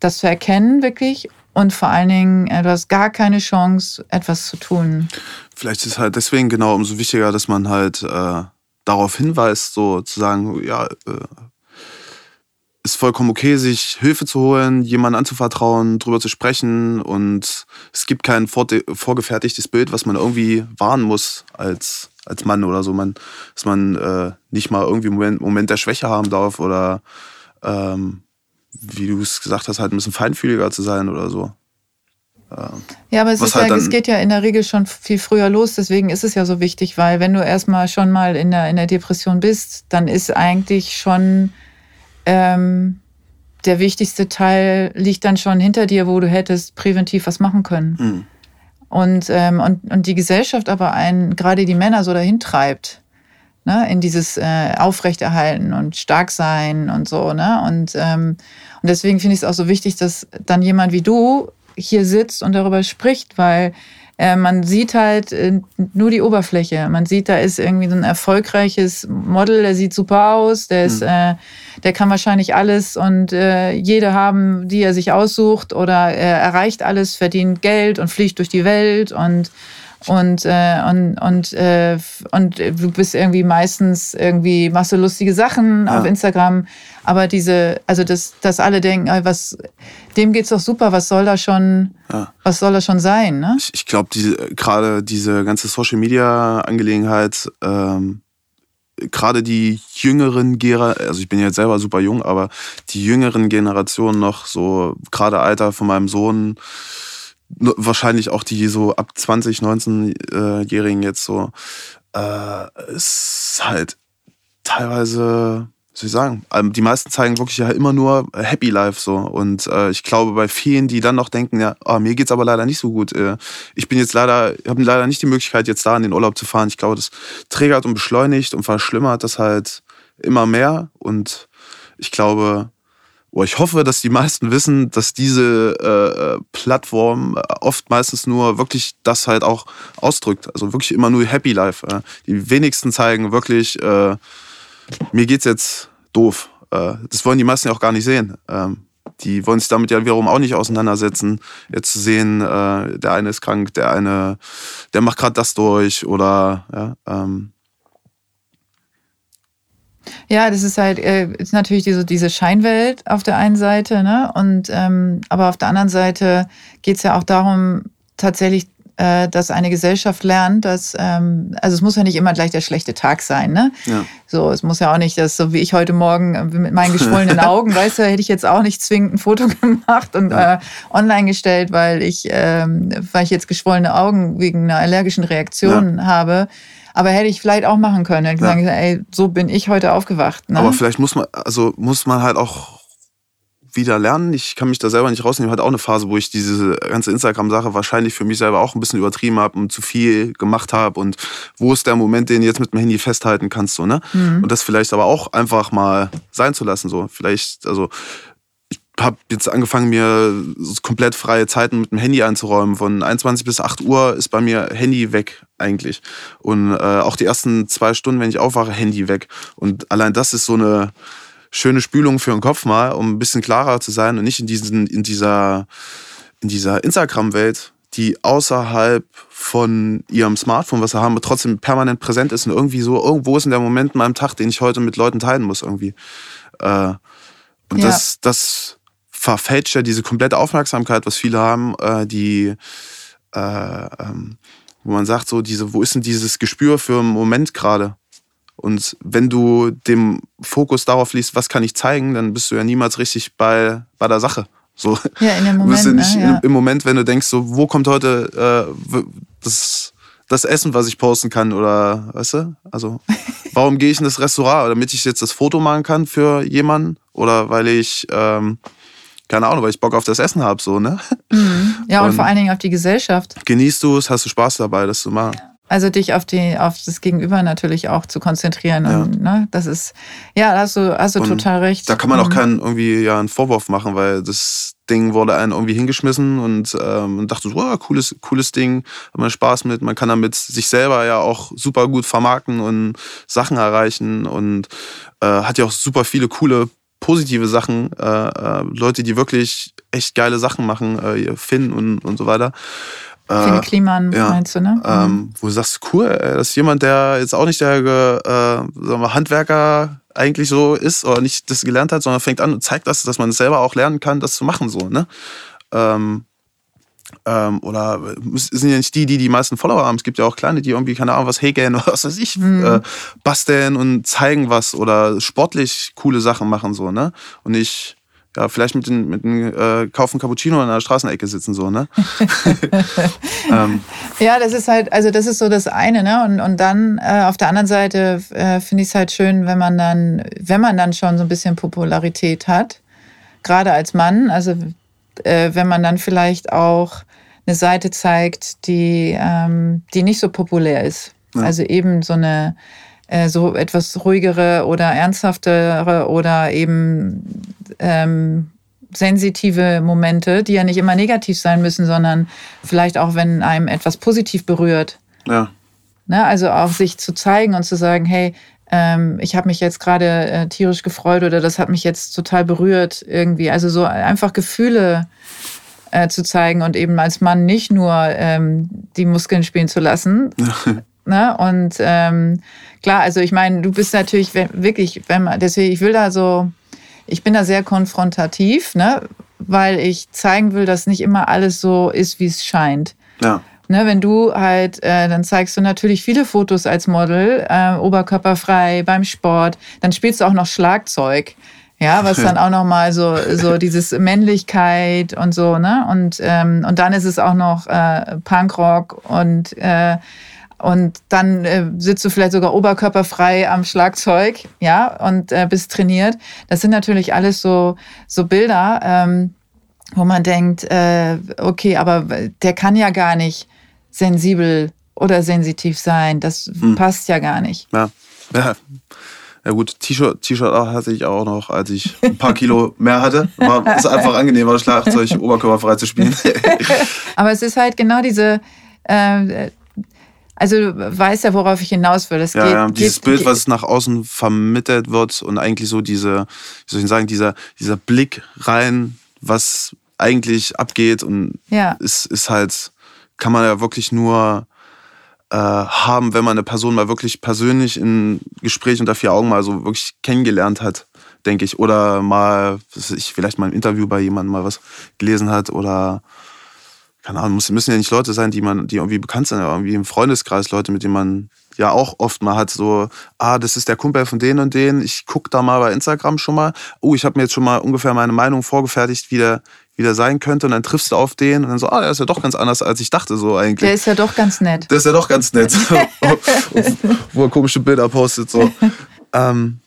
Das zu erkennen wirklich und vor allen Dingen, äh, du hast gar keine Chance, etwas zu tun. Vielleicht ist halt deswegen genau umso wichtiger, dass man halt äh, darauf hinweist, so zu sagen, ja, äh, ist vollkommen okay, sich Hilfe zu holen, jemanden anzuvertrauen, drüber zu sprechen und es gibt kein vorgefertigtes Bild, was man irgendwie wahren muss als, als Mann oder so, man, dass man äh, nicht mal irgendwie einen Moment, Moment der Schwäche haben darf oder ähm, wie du es gesagt hast, halt ein bisschen feinfühliger zu sein oder so. Ja, aber es, ist halt ja, es geht ja in der Regel schon viel früher los, deswegen ist es ja so wichtig, weil wenn du erstmal schon mal in der, in der Depression bist, dann ist eigentlich schon ähm, der wichtigste Teil liegt dann schon hinter dir, wo du hättest präventiv was machen können. Mhm. Und, ähm, und, und die Gesellschaft aber einen, gerade die Männer so dahin treibt ne, in dieses äh, Aufrechterhalten und stark sein und so. Ne? Und, ähm, und deswegen finde ich es auch so wichtig, dass dann jemand wie du hier sitzt und darüber spricht, weil äh, man sieht halt äh, nur die Oberfläche. Man sieht, da ist irgendwie so ein erfolgreiches Model, der sieht super aus, der ist, mhm. äh, der kann wahrscheinlich alles und äh, jede haben, die er sich aussucht oder er erreicht alles, verdient Geld und fliegt durch die Welt und und, äh, und, und, äh, und du bist irgendwie meistens irgendwie, machst du lustige Sachen ja. auf Instagram. Aber diese, also dass, dass alle denken, was, dem geht's doch super, was soll da schon, ja. was soll da schon sein? Ne? Ich, ich glaube, die, gerade diese ganze Social Media Angelegenheit, ähm, gerade die jüngeren Generationen, also ich bin jetzt selber super jung, aber die jüngeren Generationen noch so, gerade Alter von meinem Sohn, wahrscheinlich auch die so ab 20, 19-Jährigen jetzt so, äh, ist halt teilweise, was soll ich sagen, ähm, die meisten zeigen wirklich ja immer nur Happy Life so. Und äh, ich glaube, bei vielen, die dann noch denken, ja, oh, mir geht's aber leider nicht so gut. Äh, ich bin jetzt leider, habe leider nicht die Möglichkeit, jetzt da in den Urlaub zu fahren. Ich glaube, das triggert und beschleunigt und verschlimmert das halt immer mehr. Und ich glaube, Oh, ich hoffe, dass die meisten wissen, dass diese äh, äh Plattform äh, oft meistens nur wirklich das halt auch ausdrückt. Also wirklich immer nur Happy Life. Äh. Die wenigsten zeigen wirklich, äh, mir geht's jetzt doof. Äh, das wollen die meisten ja auch gar nicht sehen. Ähm, die wollen sich damit ja wiederum auch nicht auseinandersetzen. Jetzt zu sehen, äh, der eine ist krank, der eine, der macht gerade das durch oder ja. Ähm, ja, das ist halt, äh, ist natürlich diese, diese Scheinwelt auf der einen Seite, ne? Und ähm, aber auf der anderen Seite geht es ja auch darum, tatsächlich äh, dass eine Gesellschaft lernt, dass, ähm, also es muss ja nicht immer gleich der schlechte Tag sein, ne? Ja. So, es muss ja auch nicht, dass so wie ich heute Morgen äh, mit meinen geschwollenen Augen, weißt du, hätte ich jetzt auch nicht zwingend ein Foto gemacht und ja. äh, online gestellt, weil ich, ähm, weil ich jetzt geschwollene Augen wegen einer allergischen Reaktion ja. habe. Aber hätte ich vielleicht auch machen können. Hätte ja. gesagt, ey, so bin ich heute aufgewacht. Ne? Aber vielleicht muss man, also muss man halt auch wieder lernen. Ich kann mich da selber nicht rausnehmen. Hatte auch eine Phase, wo ich diese ganze Instagram-Sache wahrscheinlich für mich selber auch ein bisschen übertrieben habe und zu viel gemacht habe. Und wo ist der Moment, den du jetzt mit dem Handy festhalten kannst, so, ne? Mhm. Und das vielleicht aber auch einfach mal sein zu lassen, so. Vielleicht, also, ich habe jetzt angefangen, mir komplett freie Zeiten mit dem Handy einzuräumen. Von 21 bis 8 Uhr ist bei mir Handy weg eigentlich. Und äh, auch die ersten zwei Stunden, wenn ich aufwache, Handy weg. Und allein das ist so eine schöne Spülung für den Kopf mal, um ein bisschen klarer zu sein und nicht in, diesen, in dieser, in dieser Instagram-Welt, die außerhalb von ihrem Smartphone, was sie haben, trotzdem permanent präsent ist und irgendwie so, irgendwo ist in der Moment in meinem Tag, den ich heute mit Leuten teilen muss irgendwie. Äh, und ja. das, das verfälscht ja diese komplette Aufmerksamkeit, was viele haben, äh, die, äh, ähm, wo man sagt, so diese, wo ist denn dieses Gespür für einen Moment gerade? Und wenn du dem Fokus darauf liest, was kann ich zeigen, dann bist du ja niemals richtig bei, bei der Sache. So. Ja, in dem Moment. Bist du nicht ne, ja. im Moment, wenn du denkst, so, wo kommt heute äh, das, das Essen, was ich posten kann, oder weißt du? Also, warum gehe ich in das Restaurant? Damit ich jetzt das Foto machen kann für jemanden? Oder weil ich, ähm, keine Ahnung, weil ich Bock auf das Essen habe, so, ne? Mhm. Ja, und, und, vor allen Dingen auf die Gesellschaft. Genießt du es, hast du Spaß dabei, das zu machen. Also dich auf die, auf das Gegenüber natürlich auch zu konzentrieren. Ja. Und, ne, das ist, ja, da hast du, hast du total recht. Da kann man auch mhm. keinen irgendwie ja einen Vorwurf machen, weil das Ding wurde einem irgendwie hingeschmissen und ähm, dachte so, wow, cooles, cooles Ding, hat man Spaß mit. Man kann damit sich selber ja auch super gut vermarkten und Sachen erreichen und äh, hat ja auch super viele coole positive Sachen, äh, äh, Leute, die wirklich echt geile Sachen machen, äh, finden und, und so weiter. Finn äh, Kliman ja, meinst du, ne? Ähm, mhm. wo du sagst, cool, ey, das ist jemand, der jetzt auch nicht der äh, sagen wir, Handwerker eigentlich so ist oder nicht das gelernt hat, sondern fängt an und zeigt das, dass man es selber auch lernen kann, das zu machen, so, ne? Ähm, ähm, oder sind ja nicht die, die die meisten Follower haben. Es gibt ja auch kleine, die irgendwie, keine Ahnung, was häkeln oder was weiß ich, mhm. äh, basteln und zeigen was oder sportlich coole Sachen machen, so, ne? Und nicht ja, vielleicht mit dem mit den, äh, Kaufen Cappuccino an der Straßenecke sitzen, so, ne? ähm. Ja, das ist halt, also das ist so das eine, ne? Und, und dann äh, auf der anderen Seite äh, finde ich es halt schön, wenn man dann, wenn man dann schon so ein bisschen Popularität hat, gerade als Mann, also äh, wenn man dann vielleicht auch eine Seite zeigt, die, ähm, die nicht so populär ist. Ja. Also eben so eine äh, so etwas ruhigere oder ernsthaftere oder eben ähm, sensitive Momente, die ja nicht immer negativ sein müssen, sondern vielleicht auch, wenn einem etwas positiv berührt. Ja. Ne, also auch sich zu zeigen und zu sagen, hey, ähm, ich habe mich jetzt gerade äh, tierisch gefreut oder das hat mich jetzt total berührt irgendwie. Also so einfach Gefühle äh, zu zeigen und eben als Mann nicht nur ähm, die Muskeln spielen zu lassen, Ne? Und ähm, klar, also ich meine, du bist natürlich wirklich, wenn man, deswegen, ich will da so, ich bin da sehr konfrontativ, ne? weil ich zeigen will, dass nicht immer alles so ist, wie es scheint. Ja. Ne, wenn du halt, äh, dann zeigst du natürlich viele Fotos als Model, äh, oberkörperfrei beim Sport, dann spielst du auch noch Schlagzeug. Ja, was dann auch nochmal so, so dieses Männlichkeit und so, ne? Und, ähm, und dann ist es auch noch äh, Punkrock und äh, und dann äh, sitzt du vielleicht sogar oberkörperfrei am Schlagzeug, ja, und äh, bist trainiert. Das sind natürlich alles so, so Bilder, ähm, wo man denkt, äh, okay, aber der kann ja gar nicht sensibel oder sensitiv sein. Das hm. passt ja gar nicht. Ja, ja. Ja gut, T-Shirt T-Shirt hatte ich auch noch, als ich ein paar Kilo mehr hatte. War es einfach angenehmer, Schlagzeug oberkörperfrei zu spielen. Aber es ist halt genau diese, äh, also du weißt ja, worauf ich hinaus will. Es ja, geht, ja, dieses geht, Bild, was nach außen vermittelt wird und eigentlich so diese, wie soll ich sagen, dieser, dieser Blick rein, was eigentlich abgeht und ja. ist, ist halt, kann man ja wirklich nur äh, haben, wenn man eine Person mal wirklich persönlich in Gespräch unter vier Augen mal so wirklich kennengelernt hat, denke ich. Oder mal, ich, vielleicht mal ein Interview bei jemandem mal was gelesen hat oder keine Ahnung, müssen ja nicht Leute sein, die man, die irgendwie bekannt sind, aber irgendwie im Freundeskreis Leute, mit denen man ja auch oft mal hat, so, ah, das ist der Kumpel von denen und denen, ich gucke da mal bei Instagram schon mal, oh, ich habe mir jetzt schon mal ungefähr meine Meinung vorgefertigt, wie der, wie der sein könnte und dann triffst du auf den und dann so, ah, der ist ja doch ganz anders, als ich dachte so eigentlich. Der ist ja doch ganz nett. Der ist ja doch ganz nett. Wo er komische Bilder postet, so. ähm,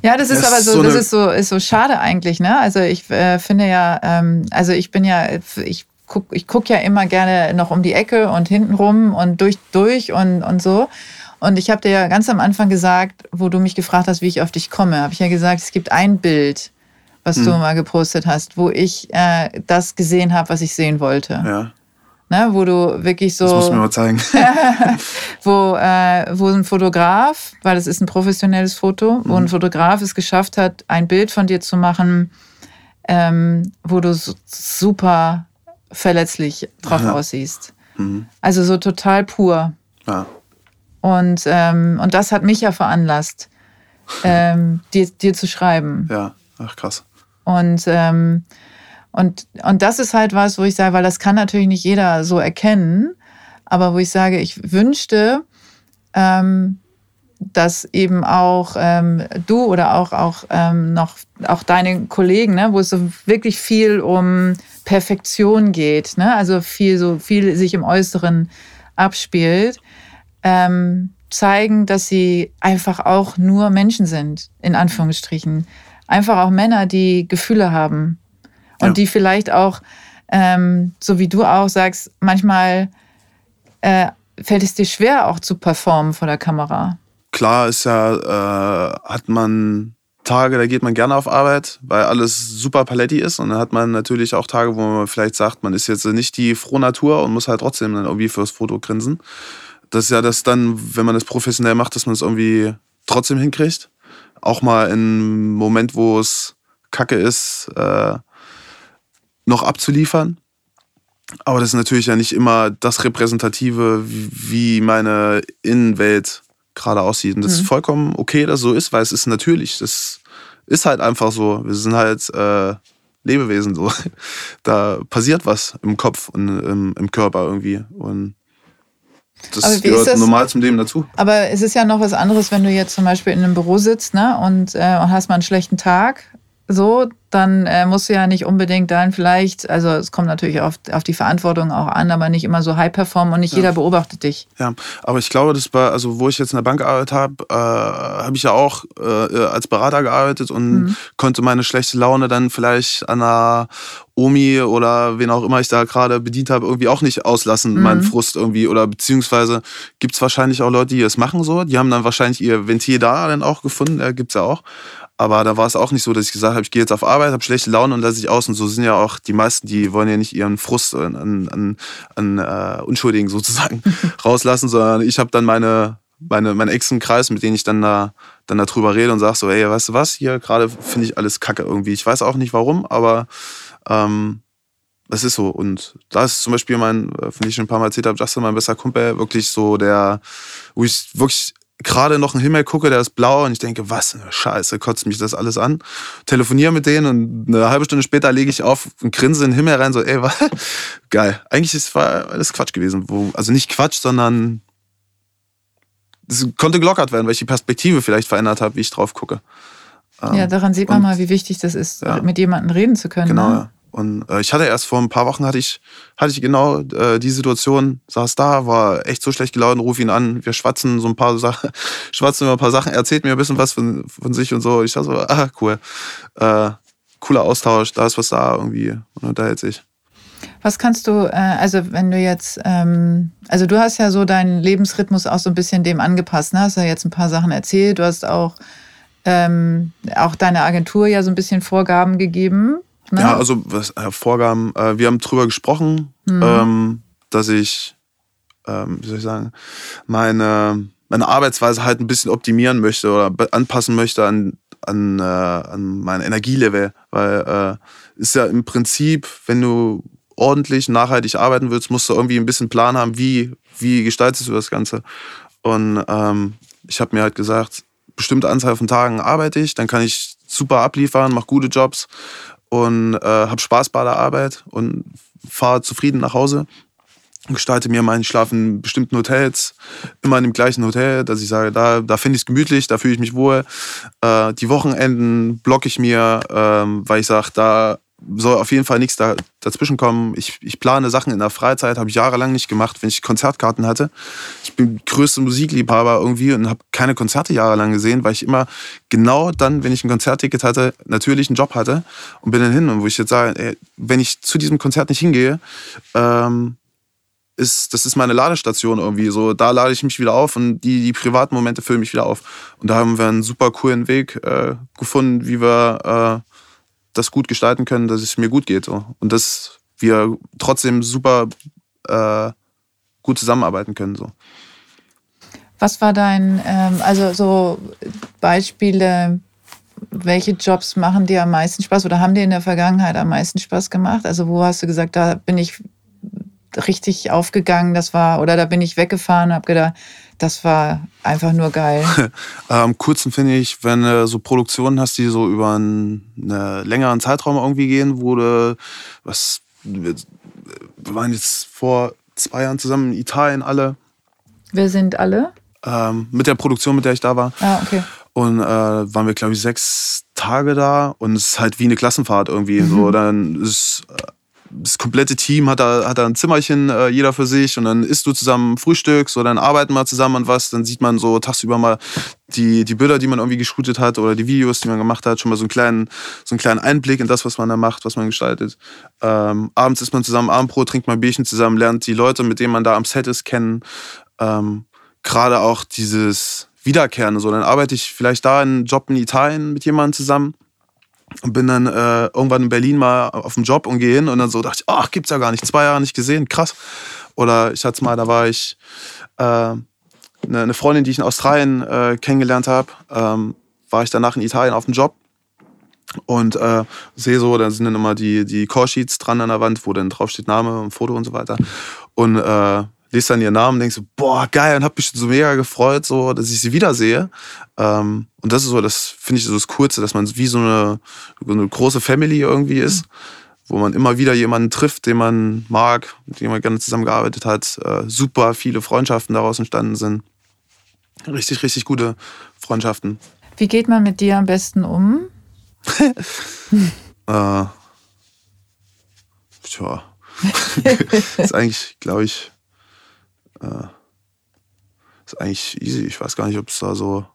ja, das ist das aber so, so das ist so, ist so schade eigentlich, ne? Also ich äh, finde ja, ähm, also ich bin ja, ich guck, ich guck ja immer gerne noch um die Ecke und hinten rum und durch, durch und, und so. Und ich habe dir ja ganz am Anfang gesagt, wo du mich gefragt hast, wie ich auf dich komme, habe ich ja gesagt, es gibt ein Bild, was hm. du mal gepostet hast, wo ich äh, das gesehen habe, was ich sehen wollte. Ja. Ne, wo du wirklich so. Das musst du mir mal zeigen. wo, äh, wo ein Fotograf, weil es ist ein professionelles Foto, mhm. wo ein mhm. Fotograf es geschafft hat, ein Bild von dir zu machen, ähm, wo du super verletzlich drauf ja. aussiehst. Mhm. Also so total pur. Ja. Und, ähm, und das hat mich ja veranlasst, ähm, dir, dir zu schreiben. Ja, ach krass. Und, ähm, und, und das ist halt was, wo ich sage, weil das kann natürlich nicht jeder so erkennen, aber wo ich sage, ich wünschte, ähm, dass eben auch ähm, du oder auch, auch ähm, noch auch deine Kollegen, ne, wo es so wirklich viel um Perfektion geht, ne, also viel so viel sich im Äußeren abspielt, ähm, zeigen, dass sie einfach auch nur Menschen sind, in Anführungsstrichen. Einfach auch Männer, die Gefühle haben und ja. die vielleicht auch, ähm, so wie du auch sagst, manchmal äh, fällt es dir schwer, auch zu performen vor der Kamera klar ist ja, äh, hat man Tage, da geht man gerne auf Arbeit, weil alles super paletti ist. Und dann hat man natürlich auch Tage, wo man vielleicht sagt, man ist jetzt nicht die frohe Natur und muss halt trotzdem dann irgendwie fürs Foto grinsen. Das ist ja das dann, wenn man das professionell macht, dass man es irgendwie trotzdem hinkriegt. Auch mal im Moment, wo es kacke ist, äh, noch abzuliefern. Aber das ist natürlich ja nicht immer das Repräsentative, wie meine Innenwelt gerade aussieht. Und das mhm. ist vollkommen okay, dass so ist, weil es ist natürlich. Das ist halt einfach so. Wir sind halt äh, Lebewesen so. Da passiert was im Kopf und im, im Körper irgendwie. Und das gehört das? normal zum Leben dazu. Aber es ist ja noch was anderes, wenn du jetzt zum Beispiel in einem Büro sitzt ne, und, äh, und hast mal einen schlechten Tag so, dann äh, musst du ja nicht unbedingt dann vielleicht, also es kommt natürlich auf, auf die Verantwortung auch an, aber nicht immer so high performen und nicht ja. jeder beobachtet dich. Ja, aber ich glaube, das war, also wo ich jetzt in der Bank gearbeitet habe, äh, habe ich ja auch äh, als Berater gearbeitet und mhm. konnte meine schlechte Laune dann vielleicht an einer Omi oder wen auch immer ich da gerade bedient habe, irgendwie auch nicht auslassen, mhm. meinen Frust irgendwie. Oder beziehungsweise gibt es wahrscheinlich auch Leute, die es machen so. Die haben dann wahrscheinlich ihr Ventil da dann auch gefunden, da gibt es ja auch. Aber da war es auch nicht so, dass ich gesagt habe, ich gehe jetzt auf Arbeit, habe schlechte Laune und lasse ich aus. Und so sind ja auch die meisten, die wollen ja nicht ihren Frust an, an, an uh, Unschuldigen sozusagen rauslassen, sondern ich habe dann meine, meine, meinen engsten Kreis, mit denen ich dann da dann darüber rede und sage so, ey, weißt du was, hier gerade finde ich alles kacke irgendwie. Ich weiß auch nicht warum, aber ähm, es ist so. Und da ist zum Beispiel mein, äh, von ich schon ein paar Mal erzählt habe, Justin, mein bester Kumpel, wirklich so der, wo ich wirklich gerade noch einen Himmel gucke, der ist blau und ich denke, was eine Scheiße, kotzt mich das alles an. Telefoniere mit denen und eine halbe Stunde später lege ich auf und grinse in den Himmel rein, so, ey, was? geil. Eigentlich ist war alles Quatsch gewesen. Wo, also nicht Quatsch, sondern es konnte gelockert werden, weil ich die Perspektive vielleicht verändert habe, wie ich drauf gucke. Ja, daran sieht man und, mal, wie wichtig das ist, ja. mit jemandem reden zu können. Genau, ne? ja. Und äh, ich hatte erst vor ein paar Wochen hatte ich, hatte ich genau äh, die Situation, saß da, war echt so schlecht gelaunt, ruf ihn an, wir schwatzen so ein paar Sachen, schwatzen über ein paar Sachen, erzählt mir ein bisschen was von, von sich und so. Ich dachte so, ah, cool. Äh, cooler Austausch, da ist was da irgendwie und unterhält sich. Was kannst du, äh, also wenn du jetzt, ähm, also du hast ja so deinen Lebensrhythmus auch so ein bisschen dem angepasst, ne? Hast ja jetzt ein paar Sachen erzählt, du hast auch, ähm, auch deine Agentur ja so ein bisschen Vorgaben gegeben Ne? Ja, also was, äh, Vorgaben, äh, wir haben drüber gesprochen, mhm. ähm, dass ich, ähm, wie soll ich sagen, meine, meine Arbeitsweise halt ein bisschen optimieren möchte oder anpassen möchte an, an, äh, an mein Energielevel. Weil äh, ist ja im Prinzip, wenn du ordentlich, nachhaltig arbeiten willst, musst du irgendwie ein bisschen Plan haben, wie, wie gestaltest du das Ganze. Und ähm, ich habe mir halt gesagt, bestimmte Anzahl von Tagen arbeite ich, dann kann ich super abliefern, mache gute Jobs und äh, habe Spaß bei der Arbeit und fahre zufrieden nach Hause gestalte mir meinen Schlaf in bestimmten Hotels, immer in dem gleichen Hotel, dass ich sage, da, da finde ich es gemütlich, da fühle ich mich wohl. Äh, die Wochenenden blocke ich mir, ähm, weil ich sage, da soll auf jeden Fall nichts da, dazwischen kommen. Ich, ich plane Sachen in der Freizeit, habe ich jahrelang nicht gemacht, wenn ich Konzertkarten hatte. Ich bin größter Musikliebhaber irgendwie und habe keine Konzerte jahrelang gesehen, weil ich immer genau dann, wenn ich ein Konzertticket hatte, natürlich einen Job hatte und bin dann hin. Und wo ich jetzt sage, ey, wenn ich zu diesem Konzert nicht hingehe, ähm, ist, das ist meine Ladestation irgendwie. So, da lade ich mich wieder auf und die, die privaten Momente füllen mich wieder auf. Und da haben wir einen super coolen Weg äh, gefunden, wie wir äh, das gut gestalten können, dass es mir gut geht. So. Und dass wir trotzdem super äh, gut zusammenarbeiten können. So. Was war dein, ähm, also so Beispiele, welche Jobs machen dir am meisten Spaß oder haben dir in der Vergangenheit am meisten Spaß gemacht? Also wo hast du gesagt, da bin ich richtig aufgegangen. Das war, oder da bin ich weggefahren habe gedacht, das war einfach nur geil. Am ähm, kurzen finde ich, wenn du so Produktionen hast, die so über einen, einen längeren Zeitraum irgendwie gehen, wurde was wir waren jetzt vor zwei Jahren zusammen in Italien alle. Wer sind alle? Ähm, mit der Produktion, mit der ich da war. Ah, okay. Und äh, waren wir, glaube ich, sechs Tage da und es ist halt wie eine Klassenfahrt irgendwie. Mhm. So, dann ist äh, das komplette Team hat da, hat da ein Zimmerchen, äh, jeder für sich und dann isst du zusammen Frühstück, so dann arbeiten wir zusammen an was, dann sieht man so tagsüber mal die, die Bilder, die man irgendwie geshootet hat oder die Videos, die man gemacht hat, schon mal so einen kleinen, so einen kleinen Einblick in das, was man da macht, was man gestaltet. Ähm, abends isst man zusammen Abendbrot, trinkt mal ein Bierchen zusammen, lernt die Leute, mit denen man da am Set ist, kennen. Ähm, Gerade auch dieses Wiederkehren, so dann arbeite ich vielleicht da einen Job in Italien mit jemandem zusammen und bin dann äh, irgendwann in Berlin mal auf dem Job und gehe hin und dann so dachte ich, ach, gibt's ja gar nicht, zwei Jahre nicht gesehen, krass. Oder ich hatte mal, da war ich äh, eine, eine Freundin, die ich in Australien äh, kennengelernt habe, ähm, war ich danach in Italien auf dem Job und äh, sehe so, da sind dann immer die, die Call-Sheets dran an der Wand, wo dann draufsteht Name und Foto und so weiter. Und äh, lese dann ihren Namen und denke so, boah, geil, und hab mich so mega gefreut, so, dass ich sie wiedersehe. Ähm, und das ist so, das finde ich so das Kurze, dass man wie so eine, so eine große Family irgendwie ist, wo man immer wieder jemanden trifft, den man mag, mit dem man gerne zusammengearbeitet hat. Äh, super viele Freundschaften daraus entstanden sind. Richtig, richtig gute Freundschaften. Wie geht man mit dir am besten um? äh, tja. ist eigentlich, glaube ich, äh, ist eigentlich easy. Ich weiß gar nicht, ob es da so.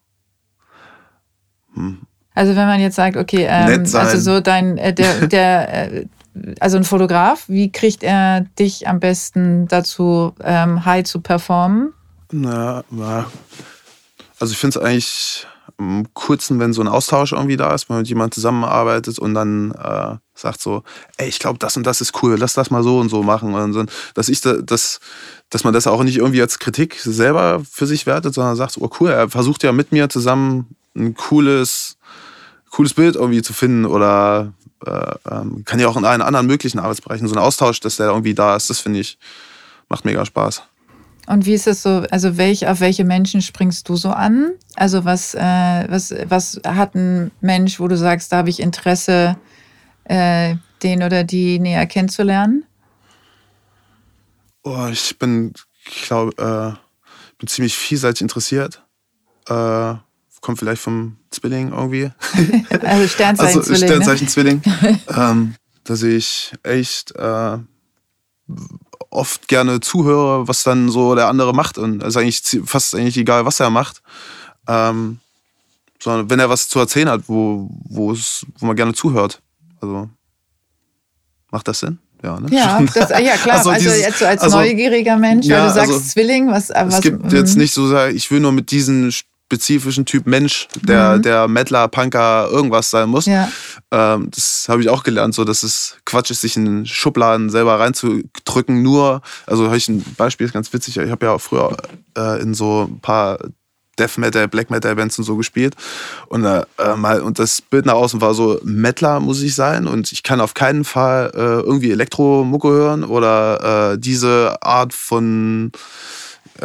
Hm. Also wenn man jetzt sagt, okay, ähm, also so dein, äh, der, der, äh, also ein Fotograf, wie kriegt er dich am besten dazu, ähm, high zu performen? Na, na. also ich finde es eigentlich kurzen, wenn so ein Austausch irgendwie da ist, wenn man mit jemandem zusammenarbeitet und dann äh, sagt so, ey, ich glaube, das und das ist cool, lass das mal so und so machen. Und so, dass ich da, das, dass man das auch nicht irgendwie als Kritik selber für sich wertet, sondern sagt, so, oh cool, er versucht ja mit mir zusammen ein cooles, cooles Bild irgendwie zu finden oder äh, ähm, kann ja auch in allen anderen möglichen Arbeitsbereichen so ein Austausch, dass der irgendwie da ist, das finde ich, macht mega Spaß. Und wie ist es so, also welch, auf welche Menschen springst du so an? Also was, äh, was, was hat ein Mensch, wo du sagst, da habe ich Interesse, äh, den oder die näher kennenzulernen? Oh, ich bin, glaube, äh, bin ziemlich vielseitig interessiert. Äh, kommt vielleicht vom Zwilling irgendwie. also Sternzeichen also, Zwilling. Sternzeichen ne? Zwilling. ähm, dass ich echt äh, oft gerne zuhöre, was dann so der andere macht. Und es ist eigentlich fast eigentlich egal, was er macht. Ähm, sondern wenn er was zu erzählen hat, wo, wo, es, wo man gerne zuhört. Also, macht das Sinn? Ja, ne? ja, das, ja klar. Also, also jetzt so als also, neugieriger Mensch, ja, weil du sagst also, Zwilling, was, was. Es gibt jetzt mhm. nicht so, ich will nur mit diesen spezifischen Typ Mensch, der, mhm. der Mettler, Punker, irgendwas sein muss. Ja. Ähm, das habe ich auch gelernt, so dass es Quatsch ist, sich in Schubladen selber reinzudrücken. Nur, also habe ich ein Beispiel, ist ganz witzig. Ich habe ja früher äh, in so ein paar Death Metal, Black Metal Bands und so gespielt. Und, äh, mal, und das Bild nach außen war so, Mettler muss ich sein und ich kann auf keinen Fall äh, irgendwie Elektromucke hören oder äh, diese Art von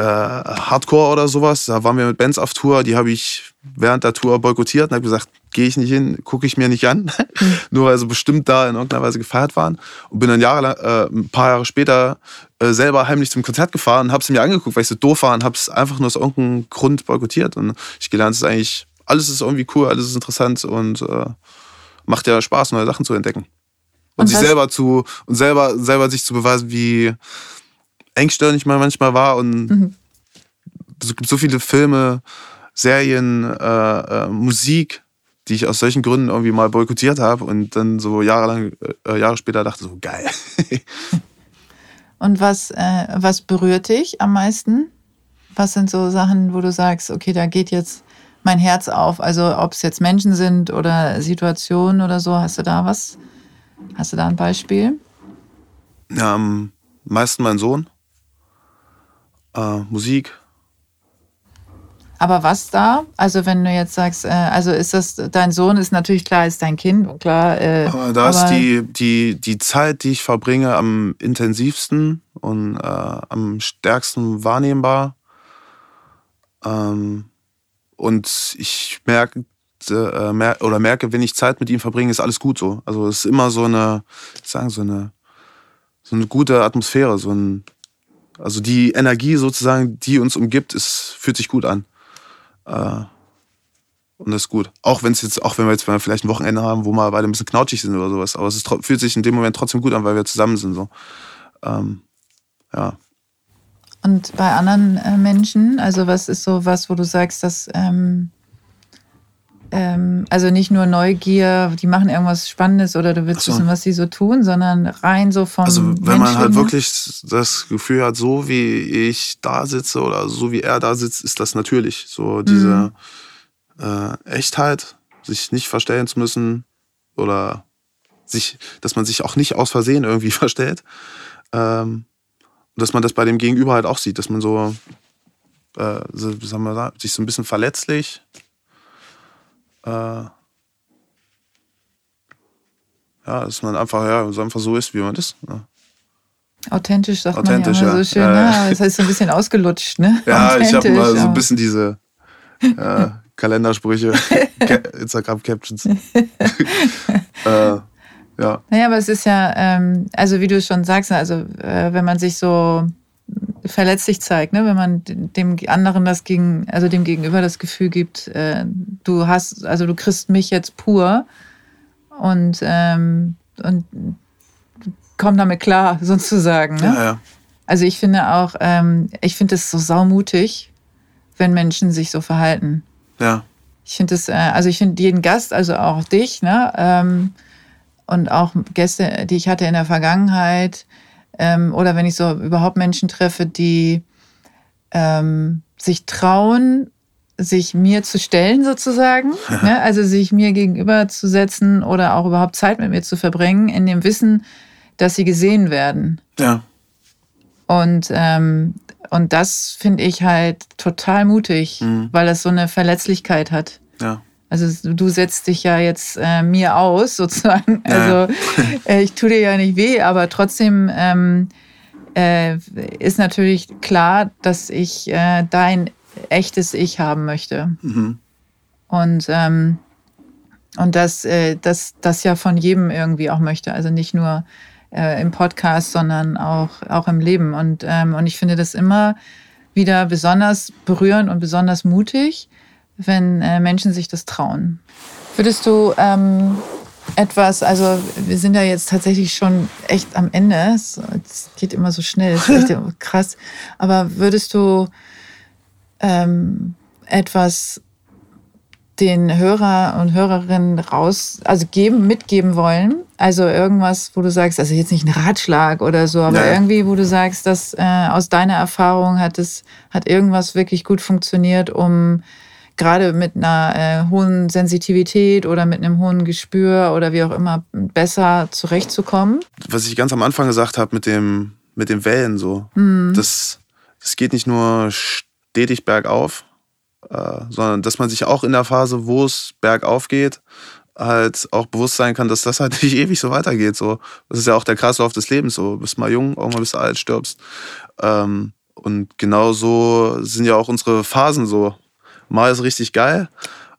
Hardcore oder sowas. Da waren wir mit Bands auf Tour, die habe ich während der Tour boykottiert und habe gesagt, gehe ich nicht hin, gucke ich mir nicht an, mhm. nur weil sie bestimmt da in irgendeiner Weise gefeiert waren. Und bin dann jahrelang, äh, ein paar Jahre später äh, selber heimlich zum Konzert gefahren und habe es mir angeguckt, weil ich so doof war und habe es einfach nur aus irgendeinem Grund boykottiert. Und ich gelernt, es ist eigentlich, alles ist irgendwie cool, alles ist interessant und äh, macht ja Spaß, neue Sachen zu entdecken. Und, und sich selber zu, und selber, selber sich zu beweisen, wie engstirnig man manchmal war. Und mhm. es gibt so viele Filme, Serien, äh, äh, Musik, die ich aus solchen Gründen irgendwie mal boykottiert habe und dann so jahrelang, äh, Jahre später dachte so, geil. und was, äh, was berührt dich am meisten? Was sind so Sachen, wo du sagst, okay, da geht jetzt mein Herz auf? Also ob es jetzt Menschen sind oder Situationen oder so, hast du da was? Hast du da ein Beispiel? Ja, am meisten mein Sohn. Äh, Musik, aber was da? Also wenn du jetzt sagst, äh, also ist das, dein Sohn ist natürlich klar, ist dein Kind, klar. Äh, aber da aber ist die, die, die Zeit, die ich verbringe, am intensivsten und äh, am stärksten wahrnehmbar. Ähm, und ich merke, äh, mer oder merke, wenn ich Zeit mit ihm verbringe, ist alles gut so. Also es ist immer so eine, sagen so eine, so eine gute Atmosphäre, so ein, also die Energie sozusagen, die uns umgibt, ist, fühlt sich gut an. Äh, und das ist gut. Auch wenn es jetzt, auch wenn wir jetzt vielleicht ein Wochenende haben, wo wir beide ein bisschen knautschig sind oder sowas. Aber es ist, fühlt sich in dem Moment trotzdem gut an, weil wir zusammen sind. So. Ähm, ja. Und bei anderen äh, Menschen, also was ist so was, wo du sagst, dass ähm, ähm, also nicht nur Neugier, die machen irgendwas Spannendes oder du willst so. wissen, was sie so tun, sondern rein so vom. Also wenn man halt wirklich das Gefühl hat, so wie ich da sitze oder so wie er da sitzt, ist das natürlich. So diese mhm. äh, Echtheit, sich nicht verstellen zu müssen oder sich, dass man sich auch nicht aus Versehen irgendwie verstellt. Ähm, dass man das bei dem Gegenüber halt auch sieht, dass man so, äh, so sagen wir, sich so ein bisschen verletzlich äh, ja, dass man einfach, ja, einfach so ist, wie man ist. Ne? Authentisch sagt Authentisch, man ja, immer so schön. Ja, ne? Das heißt so ein bisschen ausgelutscht, ne? Ja, ich habe mal so ein bisschen diese äh, Kalendersprüche, Instagram-Captions. äh, ja. Naja, aber es ist ja, ähm, also wie du schon sagst, also äh, wenn man sich so verletzlich zeigt, ne? wenn man dem anderen das gegen, also dem Gegenüber das Gefühl gibt, äh, du hast, also du kriegst mich jetzt pur und, ähm, und komm damit klar, sozusagen. Ne? Ja, ja. Also ich finde auch, ähm, ich finde es so saumutig, wenn Menschen sich so verhalten. Ja. Ich finde es, äh, also ich finde jeden Gast, also auch dich, ne? Ähm, und auch Gäste, die ich hatte in der Vergangenheit, ähm, oder wenn ich so überhaupt Menschen treffe, die ähm, sich trauen, sich mir zu stellen sozusagen, ne? also sich mir gegenüber zu setzen oder auch überhaupt Zeit mit mir zu verbringen, in dem Wissen, dass sie gesehen werden. Ja. Und, ähm, und das finde ich halt total mutig, mhm. weil das so eine Verletzlichkeit hat. Ja. Also du setzt dich ja jetzt äh, mir aus, sozusagen. Also äh, ich tue dir ja nicht weh, aber trotzdem ähm, äh, ist natürlich klar, dass ich äh, dein echtes Ich haben möchte. Mhm. Und, ähm, und das, äh, das, das ja von jedem irgendwie auch möchte. Also nicht nur äh, im Podcast, sondern auch, auch im Leben. Und, ähm, und ich finde das immer wieder besonders berührend und besonders mutig wenn äh, Menschen sich das trauen. Würdest du ähm, etwas, also wir sind ja jetzt tatsächlich schon echt am Ende, es, geht immer so schnell, es ist echt krass, aber würdest du ähm, etwas den Hörer und Hörerinnen raus, also geben, mitgeben wollen? Also irgendwas, wo du sagst, also jetzt nicht ein Ratschlag oder so, aber ja. irgendwie, wo du sagst, dass äh, aus deiner Erfahrung hat es, hat irgendwas wirklich gut funktioniert, um gerade mit einer äh, hohen Sensitivität oder mit einem hohen Gespür oder wie auch immer besser zurechtzukommen. Was ich ganz am Anfang gesagt habe mit dem, mit den Wellen so, mhm. das, das geht nicht nur stetig bergauf, äh, sondern dass man sich auch in der Phase, wo es bergauf geht, halt auch bewusst sein kann, dass das halt nicht ewig so weitergeht. So. Das ist ja auch der Kreislauf des Lebens. So. Bist mal jung, irgendwann bist du alt, stirbst. Ähm, Und genau so sind ja auch unsere Phasen so. Mal ist richtig geil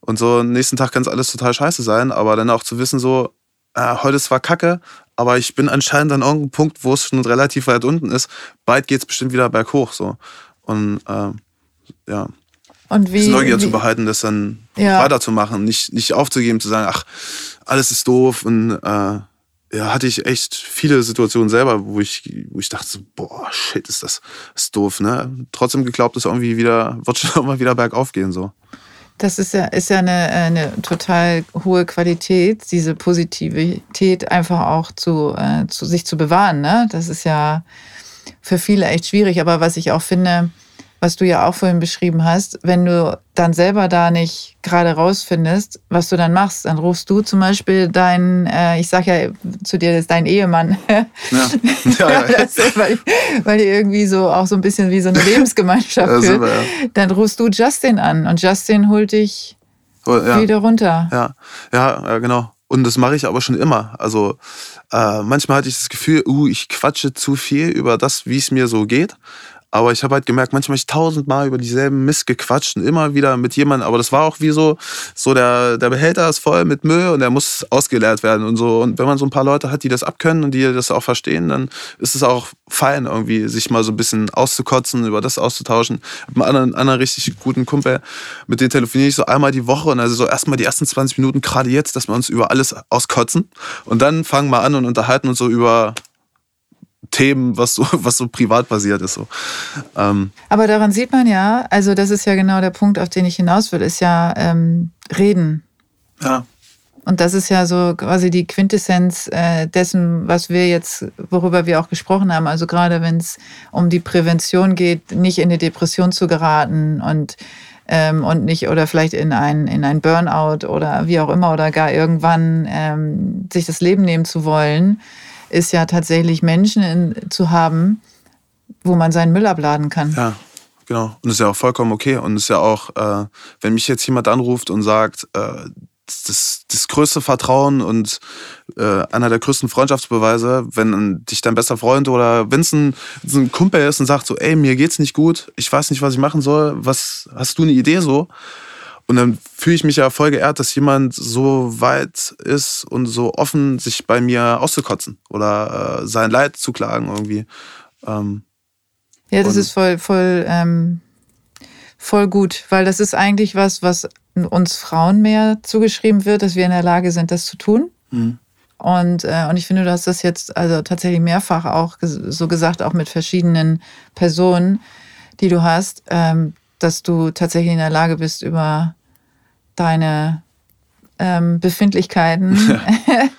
und so am nächsten Tag kann es alles total scheiße sein, aber dann auch zu wissen so, äh, heute ist zwar kacke, aber ich bin anscheinend an irgendeinem Punkt, wo es schon relativ weit unten ist. Bald geht es bestimmt wieder berghoch so. Und äh, ja. Und wie, Neugier wie, zu behalten, das dann Ja. weiterzumachen, nicht, nicht aufzugeben, zu sagen, ach, alles ist doof und äh, ja, hatte ich echt viele Situationen selber, wo ich, wo ich dachte, so, boah, shit, ist das ist doof, ne? Trotzdem geglaubt, dass irgendwie wieder, wird schon immer wieder bergauf gehen, so. Das ist ja, ist ja eine, eine total hohe Qualität, diese Positivität einfach auch zu, äh, zu sich zu bewahren. Ne? Das ist ja für viele echt schwierig. Aber was ich auch finde, was du ja auch vorhin beschrieben hast, wenn du dann selber da nicht gerade rausfindest, was du dann machst, dann rufst du zum Beispiel deinen, äh, ich sag ja zu dir, ist dein Ehemann. Ja, ja, ja. Das, weil, weil ihr irgendwie so auch so ein bisschen wie so eine Lebensgemeinschaft Ja, wir, ja. Dann rufst du Justin an und Justin holt dich ja. wieder runter. Ja, ja, ja genau. Und das mache ich aber schon immer. Also äh, manchmal hatte ich das Gefühl, uh, ich quatsche zu viel über das, wie es mir so geht. Aber ich habe halt gemerkt, manchmal habe ich tausendmal über dieselben Mist gequatscht und immer wieder mit jemandem. Aber das war auch wie so, so der, der Behälter ist voll mit Müll und der muss ausgeleert werden und so. Und wenn man so ein paar Leute hat, die das abkönnen und die das auch verstehen, dann ist es auch fein, irgendwie sich mal so ein bisschen auszukotzen, über das auszutauschen. Ich habe einen anderen, anderen richtig guten Kumpel, mit dem telefoniere ich so einmal die Woche und also so erstmal die ersten 20 Minuten, gerade jetzt, dass wir uns über alles auskotzen. Und dann fangen wir an und unterhalten uns so über Themen, was so, was so privat basiert ist. So. Ähm, Aber daran sieht man ja, also das ist ja genau der Punkt, auf den ich hinaus will, ist ja ähm, Reden. ja, Und das ist ja so quasi die Quintessenz äh, dessen, was wir jetzt, worüber wir auch gesprochen haben. Also gerade wenn es um die Prävention geht, nicht in eine Depression zu geraten und ähm, und nicht oder vielleicht in ein in ein Burnout oder wie auch immer oder gar irgendwann ähm, sich das Leben nehmen zu wollen, ist ja tatsächlich Menschen in, zu haben, wo man seinen Müll abladen kann. Ja, genau. Und ist ja auch vollkommen okay. Und es ist ja auch, äh, wenn mich jetzt jemand anruft und sagt, äh, das, das größte Vertrauen und äh, einer der größten Freundschaftsbeweise, wenn dich dein bester Freund oder wenn es ein, ein Kumpel ist und sagt so, ey, mir geht's nicht gut, ich weiß nicht, was ich machen soll, was hast du eine Idee so? Und dann fühle ich mich ja voll geehrt, dass jemand so weit ist und so offen, sich bei mir auszukotzen oder äh, sein Leid zu klagen irgendwie. Ähm, Ja, das ist voll, voll, ähm, voll gut, weil das ist eigentlich was, was uns Frauen mehr zugeschrieben wird, dass wir in der Lage sind, das zu tun. Mhm. Und, äh, und ich finde, du hast das jetzt also tatsächlich mehrfach auch so gesagt, auch mit verschiedenen Personen, die du hast, ähm, dass du tatsächlich in der Lage bist, über deine ähm, Befindlichkeiten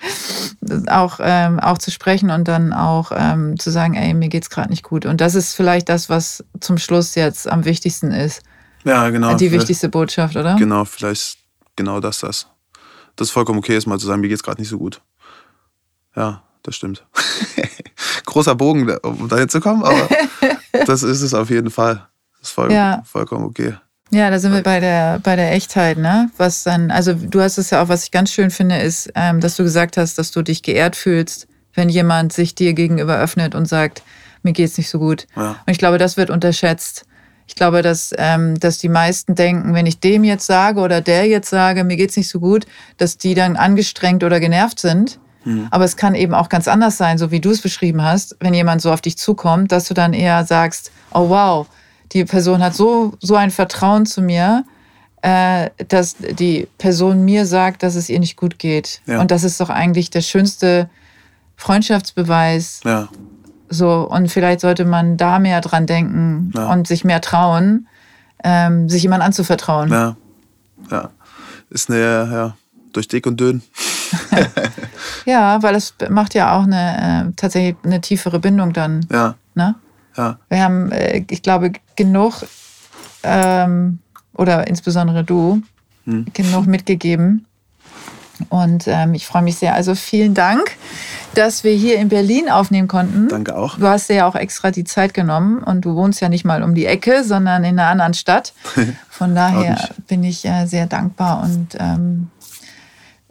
auch, ähm, auch zu sprechen und dann auch ähm, zu sagen, ey, mir geht's gerade nicht gut. Und das ist vielleicht das, was zum Schluss jetzt am wichtigsten ist. ja, genau. Die wichtigste Botschaft, oder? Genau, vielleicht genau das, das. Das ist vollkommen okay ist, mal zu sagen, mir geht's gerade nicht so gut. Ja, das stimmt. Großer Bogen, um dahin zu kommen, aber das ist es auf jeden Fall. Das ist voll, Ja. vollkommen okay. Ja, da sind wir bei der, bei der Echtheit, ne? Was dann, also du hast es ja auch, was ich ganz schön finde, ist, ähm, dass du gesagt hast, dass du dich geehrt fühlst, wenn jemand sich dir gegenüber öffnet und sagt, mir geht's nicht so gut. Ja. Und ich glaube, das wird unterschätzt. Ich glaube, dass, ähm, dass die meisten denken, wenn ich dem jetzt sage oder der jetzt sage, mir geht's nicht so gut, dass die dann angestrengt oder genervt sind. Aber es kann eben auch ganz anders sein, so wie du es beschrieben hast, wenn jemand so auf dich zukommt, dass du dann eher sagst, oh wow, die Person hat so, so ein Vertrauen zu mir, äh, dass die Person mir sagt, dass es ihr nicht gut geht. Ja. Und das ist doch eigentlich der schönste Freundschaftsbeweis. Ja, So, und vielleicht sollte man da mehr dran denken Ja. und sich mehr trauen, ähm, sich jemand anzuvertrauen. ja, ja. Ist eine, ja, durch dick und dünn. Ja, weil es macht ja auch eine äh, tatsächlich eine tiefere Bindung dann. Ja, Ne? Ja, Wir haben, äh, ich glaube, genug ähm, oder insbesondere du Hm. genug mitgegeben. Und ähm, ich freue mich sehr. Also vielen Dank, dass wir hier in Berlin aufnehmen konnten. danke auch. Du hast dir ja auch extra die Zeit genommen und du wohnst ja nicht mal um die Ecke, sondern in einer anderen Stadt. Von daher bin ich äh, sehr dankbar. Und ähm,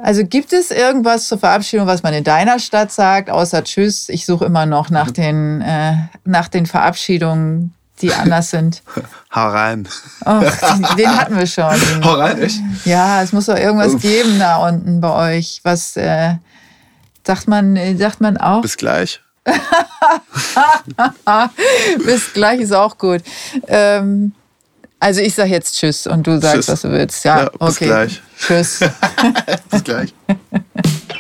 also gibt es irgendwas zur Verabschiedung, was man in deiner Stadt sagt, außer Tschüss? Ich suche immer noch nach den, äh, nach den Verabschiedungen, die anders sind? Hau rein. Oh, den, hatten wir schon. Hau rein, echt? ja, es muss doch irgendwas Uff. geben da unten bei euch. Was äh, sagt man, äh, sagt man auch? Bis gleich. Bis gleich ist auch gut. Ähm, also ich sag jetzt Tschüss und du sagst, Tschüss. was du willst. Ja, Ja, bis okay. gleich. Tschüss. Bis gleich.